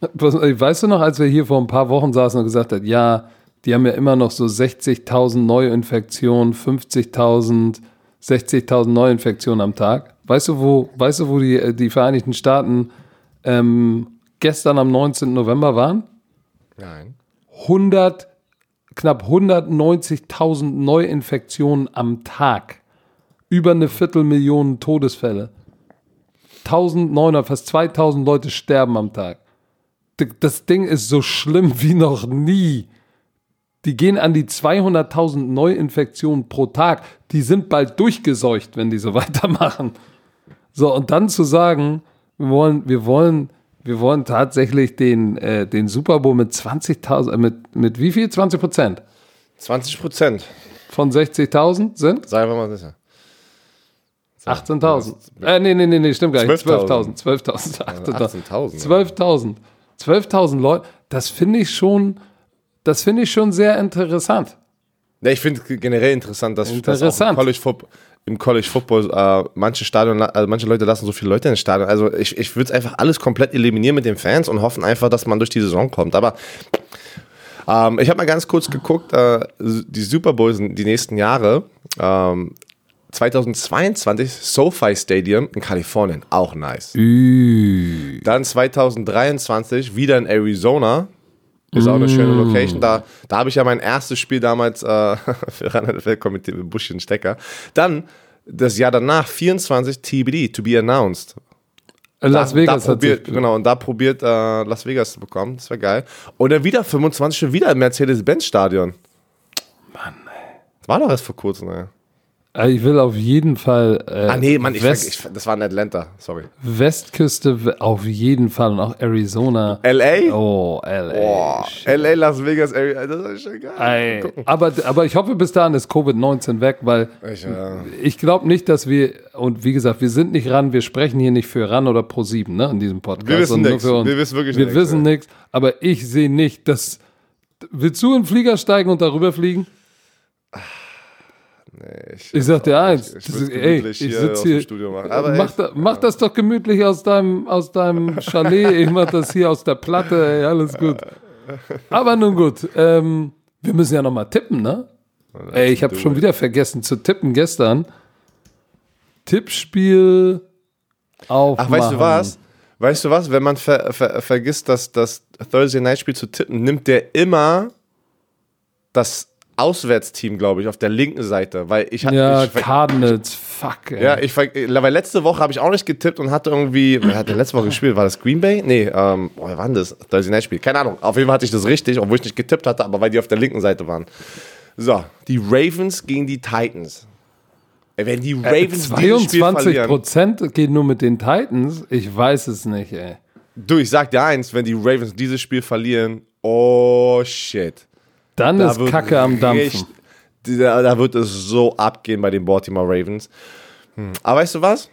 S1: Weißt du noch, als wir hier vor ein paar Wochen saßen und gesagt haben, ja, die haben ja immer noch so 60.000 Neuinfektionen, 50.000, 60.000 Neuinfektionen am Tag. Weißt du, wo, weißt du, wo die, äh, die Vereinigten Staaten ähm, gestern am 19. November waren?
S2: Nein.
S1: 100, knapp 190.000 Neuinfektionen am Tag. Über eine Viertelmillion Todesfälle. 1900, fast 2000 Leute sterben am Tag. Das Ding ist so schlimm wie noch nie. Die gehen an die 200.000 Neuinfektionen pro Tag. Die sind bald durchgeseucht, wenn die so weitermachen. So, und dann zu sagen, wir wollen, wir wollen Wir wollen tatsächlich den, äh, den Super Bowl mit 20.000, äh, mit, mit wie viel? 20 Prozent
S2: 20 Prozent.
S1: von 60.000 sind?
S2: Sagen wir mal sicher.
S1: 18.000. Äh, nee, nee, nee, nee, stimmt gar nicht. 12.000.
S2: 12.000.
S1: 12.000.
S2: 18.000.
S1: 12.000. 12.000 Leute. Das finde ich schon, das finde ich schon sehr interessant.
S2: Ja, ich finde generell interessant, dass, dass auch
S1: Interessant.
S2: im College, Foot- im College Football äh, manche Stadion, also manche Leute lassen so viele Leute ins Stadion. Also ich, ich würde es einfach alles komplett eliminieren mit den Fans und hoffen einfach, dass man durch die Saison kommt. Aber ähm, ich habe mal ganz kurz geguckt, äh, die Super Bowls in die nächsten Jahre. Ähm, 2022 SoFi Stadium in Kalifornien, auch nice. Dann 2023 wieder in Arizona. Ist auch eine schöne Location. Da, da habe ich ja mein erstes Spiel damals äh, für NFL-Komitee mit Busch und Stecker. Dann das Jahr danach, 24 TBD, to be announced.
S1: Las
S2: da,
S1: Vegas
S2: da
S1: hat
S2: probiert, Genau, und da probiert äh, Las Vegas zu bekommen. Das wäre geil. Und dann wieder 25 schon wieder im Mercedes-Benz-Stadion. Mann, ey. Das war doch erst vor kurzem, ey.
S1: Äh, ich will auf jeden Fall äh,
S2: Ah, nee, Mann, ich,
S1: West,
S2: ich, das war in Atlanta, sorry.
S1: Westküste auf jeden Fall und auch Arizona.
S2: L.A.?
S1: Oh, LA.
S2: Boah, L.A., Las Vegas, ey, das ist schon geil.
S1: Ey, aber, aber ich hoffe, bis dahin ist Covid-19 weg, weil
S2: Ich, äh,
S1: ich glaube nicht, dass wir, und wie gesagt, wir sind nicht ran, wir sprechen hier nicht für ran oder pro sieben, ne, in diesem Podcast.
S2: Wir wissen
S1: uns.
S2: Wir wissen wirklich
S1: Wir
S2: nix,
S1: wissen nichts, aber ich sehe nicht, dass. Willst du in den Flieger steigen und darüber fliegen?
S2: Nee, ich,
S1: Ich sag dir eins,
S2: ich würd's
S1: ist- ey, ich sitze hier.
S2: Studio machen. Aber
S1: mach, da, mach das doch gemütlich aus deinem, aus deinem Chalet. Ich mach das hier aus der Platte, ey, alles gut. Aber nun gut, ähm, wir müssen ja nochmal tippen, ne? Ey, ich habe schon wieder vergessen zu tippen gestern. Tippspiel auf.
S2: Ach, weißt du was? Weißt du was? Wenn man ver, ver, vergisst, das, das Thursday Night Spiel zu tippen, nimmt der immer das Auswärtsteam, glaube ich, auf der linken Seite, weil ich hatte
S1: Ja,
S2: ich,
S1: Cardinals, fuck, ey.
S2: ja, ich weil letzte Woche habe ich auch nicht getippt und hatte irgendwie, wer hat denn letzte Woche gespielt? War das Green Bay? Nee, ähm, boah, denn das? Thursday Night Spiel. Keine Ahnung. Auf jeden Fall hatte ich das richtig, obwohl ich nicht getippt hatte, aber weil die auf der linken Seite waren. So, die Ravens gegen die Titans. Ey, wenn die Ravens dieses Spiel
S1: 22
S2: verlieren,
S1: Prozent geht nur mit den Titans. Ich weiß es nicht, ey.
S2: Du, ich sag dir eins, wenn die Ravens dieses Spiel verlieren, oh shit.
S1: Dann
S2: Da
S1: ist Kacke am Dampfen.
S2: richtig- Da, da wird es so abgehen bei den Baltimore Ravens. Hm. Aber weißt du was?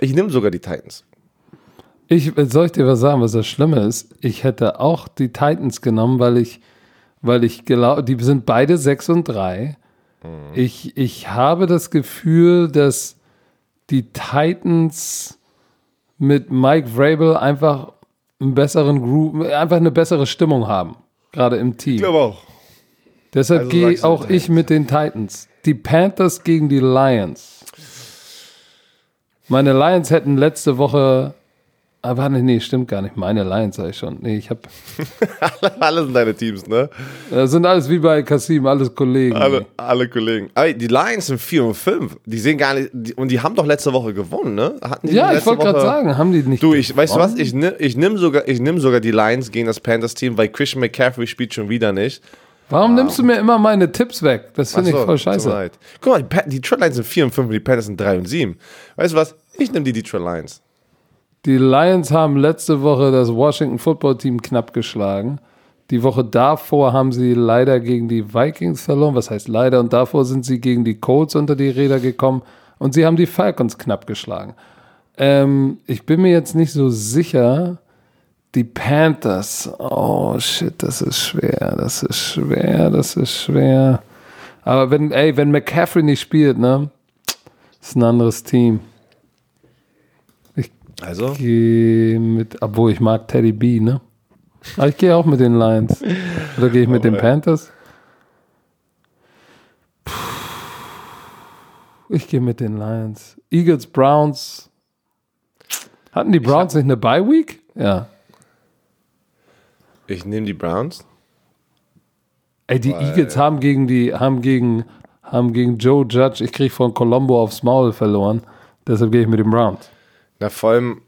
S2: Ich nehme sogar die Titans.
S1: Ich soll ich dir was sagen, was das Schlimme ist? Ich hätte auch die Titans genommen, weil ich, weil ich glaube, die sind beide 6 und 3. Ich, ich habe das Gefühl, dass die Titans mit Mike Vrabel einfach einen besseren Groove, einfach eine bessere Stimmung haben, gerade im Team.
S2: auch.
S1: Deshalb
S2: also
S1: gehe auch ich mit den Titans. Die Panthers gegen die Lions. Meine Lions hätten letzte Woche. Ah, warte, nee, stimmt gar nicht. Meine Lions sag ich schon. Nee, ich habe.
S2: Alle sind deine Teams, ne?
S1: Das sind alles wie bei Kasim, alles Kollegen.
S2: Alle, alle Kollegen. Aber die Lions sind 4 und 5. Die sehen gar nicht. Die, und die haben doch letzte Woche gewonnen, ne? Hatten die
S1: ja, ich wollte gerade sagen, haben die nicht.
S2: Du, ich, weißt du was?
S1: gewonnen?
S2: Ich, ich nehme sogar, ich nehm sogar die Lions gegen das Panthers-Team, weil Christian McCaffrey spielt schon wieder nicht.
S1: Warum nimmst du mir immer meine Tipps weg? Das finde ich voll scheiße.
S2: Guck mal, die, die Detroit Lions sind 4 und 5 und die Panthers sind 3 und 7. Weißt du was? Ich nehme die Detroit Lions.
S1: Die Lions haben letzte Woche das Washington Football Team knapp geschlagen. Die Woche davor haben sie leider gegen die Vikings verloren. Was heißt leider? Und davor sind sie gegen die Colts unter die Räder gekommen. Und sie haben die Falcons knapp geschlagen. Ähm, ich bin mir jetzt nicht so sicher. Die Panthers. Oh shit, das ist schwer. Das ist schwer. Das ist schwer. Aber wenn, ey, wenn McCaffrey nicht spielt, ne? Ist ein anderes Team.
S2: Also?
S1: gehe mit, obwohl ich mag Teddy B, ne? Aber ich gehe auch mit den Lions. Oder gehe ich mit den
S2: Oh.
S1: Panthers? Puh. Ich gehe mit den Lions. Eagles, Browns. Hatten die Browns nicht eine Bye Week? Ja.
S2: Ich nehme die Browns.
S1: Ey, die Eagles haben gegen die, haben gegen, haben gegen Joe Judge, ich kriege von Colombo aufs Maul verloren. Deshalb gehe ich mit den Browns.
S2: Na, vor allem,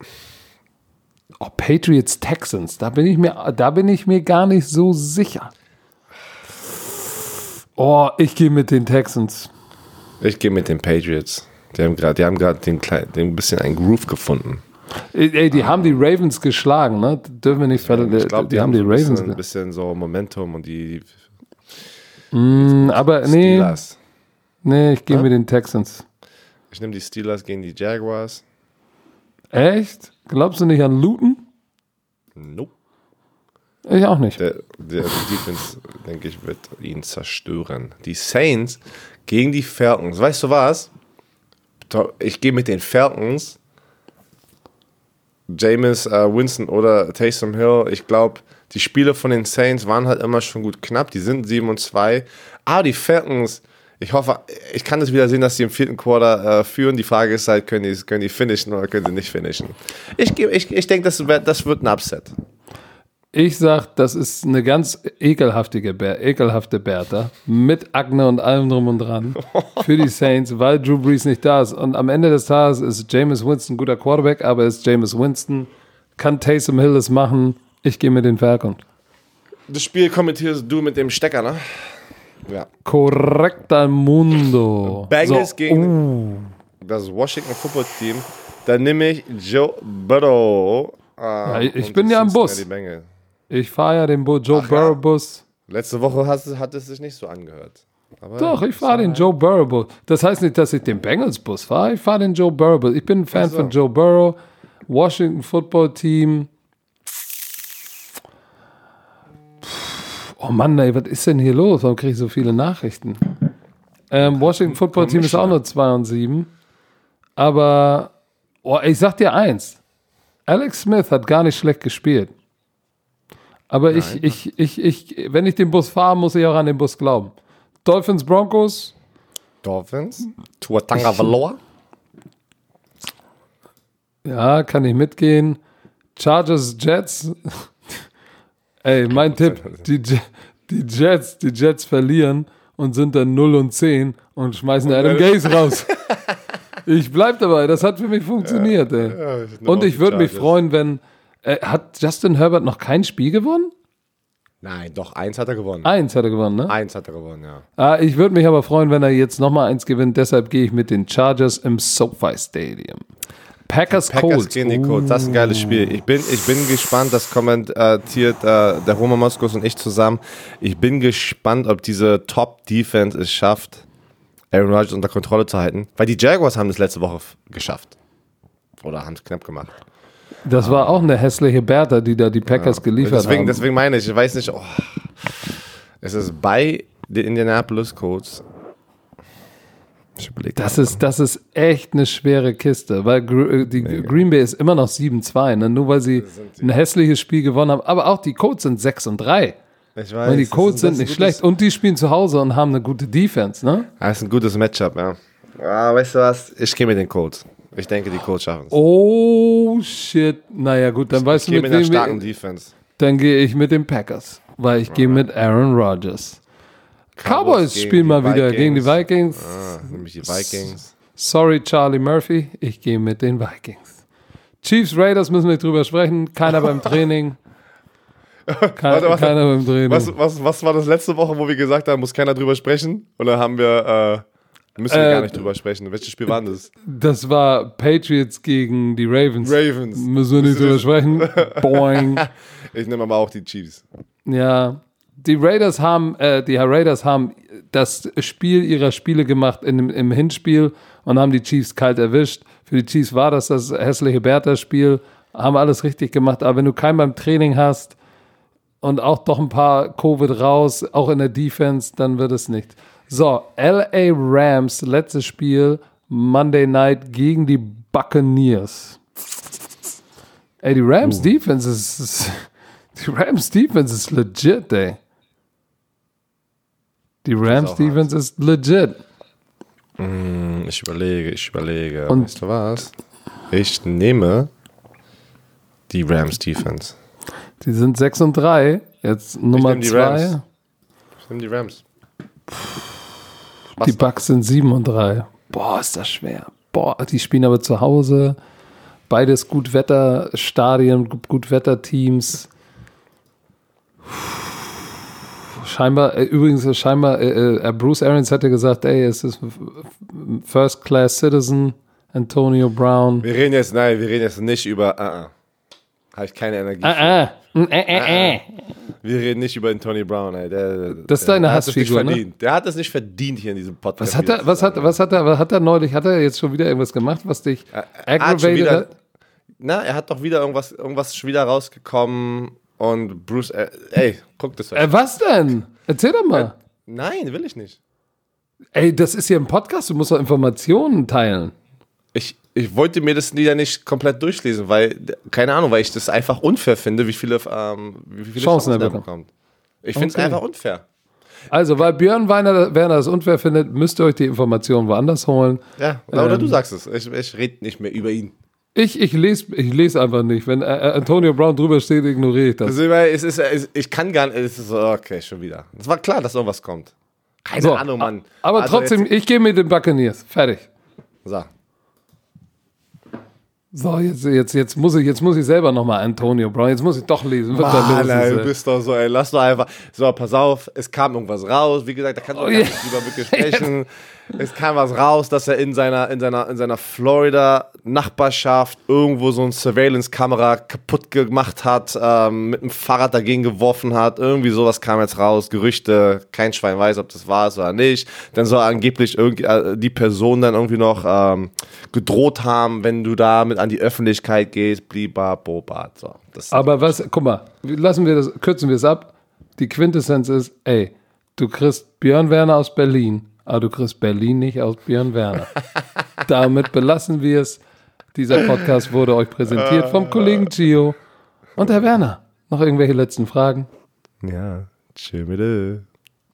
S1: Oh, Patriots, Texans, da bin ich mir, da bin ich mir gar nicht so sicher. Oh, ich gehe mit den Texans.
S2: ich gehe mit den Patriots. Die haben gerade, die haben gerade den, kleinen- den bisschen einen Groove gefunden.
S1: Ey, die haben die Ravens geschlagen, ne? Dürfen wir nicht ver-
S2: Ich glaube,
S1: die, haben die
S2: so ein
S1: Ravens
S2: bisschen,
S1: ge-
S2: bisschen so Momentum und die, die
S1: Mm, aber nee,
S2: Steelers.
S1: nee, ich gehe
S2: Ja?
S1: mit den Texans.
S2: Ich nehme die Steelers gegen die Jaguars.
S1: Echt? Glaubst du nicht an Luton?
S2: Nope.
S1: Ich auch nicht.
S2: Der, der Defense, denke ich, wird ihn zerstören. Die Saints gegen die Falcons. Weißt du was? Ich gehe mit den Falcons. James äh, Winston oder Taysom Hill. Ich glaube, die Spiele von den Saints waren halt immer schon gut knapp. Die sind 7 und 2. Aber die Falcons, ich hoffe, ich kann das wieder sehen, dass sie im vierten Quarter äh, führen. Die Frage ist halt, können die, können die finishen oder können sie nicht finishen? Ich, ich, ich denke, das, wird- das wird ein Upset.
S1: Ich sag, das ist eine ganz ekelhaftige Bär, ekelhafte Bertha mit Akne und allem drum und dran für die Saints, weil Drew Brees nicht da ist. Und am Ende des Tages ist Jameis Winston ein guter Quarterback, aber ist Jameis Winston, kann Taysom Hill es machen. Ich gehe mit den Falcons.
S2: Das Spiel kommentierst du mit dem Stecker, ne? Ja.
S1: Korrekter Mundo.
S2: Bengals
S1: So,
S2: gegen das Washington Football Team. Da nehme ich Joe Burrow. äh,
S1: ich
S2: und
S1: bin ja
S2: Cincinnati
S1: Bus. Ich fahre ja den Bo Joe
S2: Ach ja?
S1: Burrow Bus.
S2: Letzte Woche hat, hat es sich nicht so angehört. Aber
S1: Doch, ich fahre den Joe Burrow Bus. Das heißt nicht, dass ich den Bengals Bus fahre. Ich fahre den Joe Burrow Bus. Ich bin ein Fan
S2: so.
S1: von Joe Burrow. Washington Football Team. Oh Mann, ey, was ist denn hier los? Warum kriege ich so viele Nachrichten? Ähm, Washington Football Team ist auch nur 2 und 7. Aber oh, ich sag dir eins: Alex Smith hat gar nicht schlecht gespielt. Aber ich, ich, ich, ich, wenn ich den Bus fahre, muss ich auch an den Bus glauben. Dolphins Broncos,
S2: Dolphins. Tuatanga Valoa.
S1: ja, kann ich mitgehen. Chargers Jets. Ey, mein Tipp: die, die Jets, die Jets verlieren und sind dann 0 und 10 und schmeißen Adam Gaze raus. Ich bleib dabei, das hat für mich funktioniert, ey. Und ich würde mich freuen, wenn. Äh, hat Justin Herbert noch kein Spiel gewonnen?
S2: Nein, doch, eins hat er gewonnen.
S1: Eins hat er gewonnen, ne?
S2: Eins hat er gewonnen, ja.
S1: Ah, ich würde mich aber freuen, wenn er jetzt nochmal eins gewinnt. Deshalb gehe ich mit den Chargers im SoFi Stadium. Packers,
S2: Packers
S1: Colts.
S2: gegen die Colts. Das ist ein geiles Spiel. Ich bin, ich bin gespannt, das kommentiert äh, der Roman Moskos und ich zusammen. Ich bin gespannt, ob diese Top-Defense es schafft, Aaron Rodgers unter Kontrolle zu halten. Weil die Jaguars haben das letzte Woche geschafft. Oder haben es knapp gemacht.
S1: Das war auch eine hässliche Bertha, die da die Packers geliefert
S2: Deswegen,
S1: haben.
S2: deswegen meine ich, ich weiß nicht, oh, es ist bei den Indianapolis Colts. Ich überlege.
S1: Das ist, das ist echt eine schwere Kiste, weil Gr äh, die Green Bay ist immer noch 7-2, ne? nur weil sie ein hässliches Spiel gewonnen haben. Aber auch die Colts sind 6 und 3.
S2: Ich weiß,
S1: Weil die Colts sind nicht schlecht. Und die spielen zu Hause und haben eine gute Defense, ne?
S2: Das ist ein gutes Matchup, ja. Ah, weißt du was? Ich gehe mit den Colts. Ich denke, die Colts schaffen es.
S1: Oh shit. Naja, gut, dann weißt
S2: ich
S1: du
S2: gehe
S1: mit
S2: mit einer starken Defense.
S1: Dann gehe ich mit den Packers, weil ich gehe mit Aaron Rodgers. Cowboys spielen mal wieder gegen die Vikings.
S2: Ah, nämlich die Vikings.
S1: Sorry, Charlie Murphy. Ich gehe mit den Vikings. Chiefs Raiders müssen wir nicht drüber sprechen. Keiner beim Training. Kein,
S2: warte.
S1: Keiner beim Training.
S2: Was, was, was war das letzte Woche, wo wir gesagt haben, muss keiner drüber sprechen? Und dann haben wir, äh, müssen wir
S1: Äh,
S2: gar nicht drüber sprechen. Welches Spiel war das?
S1: Das war Patriots gegen die Ravens.
S2: Ravens.
S1: Müssen wir nicht drüber sprechen. Boing.
S2: Ich nehme aber auch die Chiefs.
S1: Ja. Die Raiders haben, äh, die Raiders haben das Spiel ihrer Spiele gemacht in, im Hinspiel und haben die Chiefs kalt erwischt. Für die Chiefs war das das hässliche Bertha-Spiel. Haben alles richtig gemacht. Aber wenn du keinen beim Training hast und auch doch ein paar Covid raus, auch in der Defense, dann wird es nicht. So, LA Rams, letztes Spiel, Monday Night gegen die Buccaneers. Ey, die Rams Defense ist, ist die Rams Defense ist legit, ey. Die Rams Defense ist legit.
S2: Ich überlege, ich überlege.
S1: Und-
S2: weißt du was? Ich nehme die Rams Defense.
S1: Die sind 6 und 3. Jetzt Nummer
S2: nehm die
S1: 2.
S2: Rams. Ich nehme die Rams.
S1: Die Bucks sind 7 und 3. Boah, ist das schwer. Boah, die spielen aber zu Hause. Beides Gutwetterstadien, Gutwetterteams. Scheinbar, äh, übrigens, scheinbar, äh, äh, Bruce Arians hatte gesagt, ey, es ist First Class Citizen. Antonio Brown.
S2: Wir reden jetzt, nein, wir reden jetzt nicht über. Uh -uh. Habe ich keine Energie.
S1: Ah, ah. Äh, äh, äh.
S2: Wir reden nicht über Anthony Brown, ey. Der,
S1: Das ist deine Hassfigur, ne?
S2: verdient. Der hat es nicht verdient hier in diesem Podcast.
S1: Was hat er, was hat, was hat er, was hat er neulich, hat er jetzt schon wieder irgendwas gemacht, was dich
S2: Er
S1: aggravated
S2: wieder,
S1: hat?
S2: na, er hat doch wieder irgendwas, irgendwas schon wieder rausgekommen und Bruce, äh, ey, guck das euch.
S1: Äh, was denn? Erzähl doch mal.
S2: Nein, will ich nicht.
S1: Ey, das ist hier ein Podcast, du musst doch Informationen teilen.
S2: Ich, ich wollte mir das Lieder nicht komplett durchlesen, weil, keine Ahnung, weil ich das einfach unfair finde, wie viele, ähm, wie viele
S1: Chancen er bekommt.
S2: Ich finde es
S1: Okay.
S2: einfach unfair.
S1: Also, weil Björn Werner, Werner das unfair findet, müsst ihr euch die Informationen woanders holen.
S2: Ja, oder
S1: Ähm.
S2: du sagst es. Ich, ich rede nicht mehr über ihn.
S1: Ich, ich lese ich les einfach nicht. Wenn äh, äh, Antonio Brown drüber steht, ignoriere ich das.
S2: Also, es ist, ich kann gar nicht, es ist so, okay, schon wieder. Es war klar, dass irgendwas kommt. Keine
S1: So,
S2: Ahnung, Mann.
S1: Aber
S2: Also
S1: trotzdem,
S2: Jetzt,
S1: ich gehe mit den Buccaneers. Fertig.
S2: so.
S1: So, jetzt, jetzt, jetzt, muss ich, jetzt muss ich selber nochmal Antonio Brown. Jetzt muss ich doch lesen. Da
S2: Mann, ey, du bist doch so, ey, lass doch einfach. So, pass auf, es kam irgendwas raus. Wie gesagt, da kannst du
S1: Oh,
S2: gar
S1: ja.
S2: nicht drüber wirklich sprechen. Es kam was raus, dass er in seiner, in seiner, in seiner Florida-Nachbarschaft irgendwo so eine Surveillance-Kamera kaputt gemacht hat, ähm, mit dem Fahrrad dagegen geworfen hat. Irgendwie sowas kam jetzt raus. Gerüchte, kein Schwein weiß, ob das wahr ist oder nicht. Dann soll angeblich irgendwie, äh, die Person dann irgendwie noch ähm, gedroht haben, wenn du damit an die Öffentlichkeit gehst, bliba, boba. So,
S1: Aber was, guck mal, lassen wir das, kürzen wir es ab. Die Quintessenz ist, ey, du kriegst Björn Werner aus Berlin, aber du kriegst Berlin nicht aus Björn Werner. Damit belassen wir es. Dieser Podcast wurde euch präsentiert vom Kollegen Gio und Herr Werner. Noch irgendwelche letzten Fragen?
S2: Ja, mit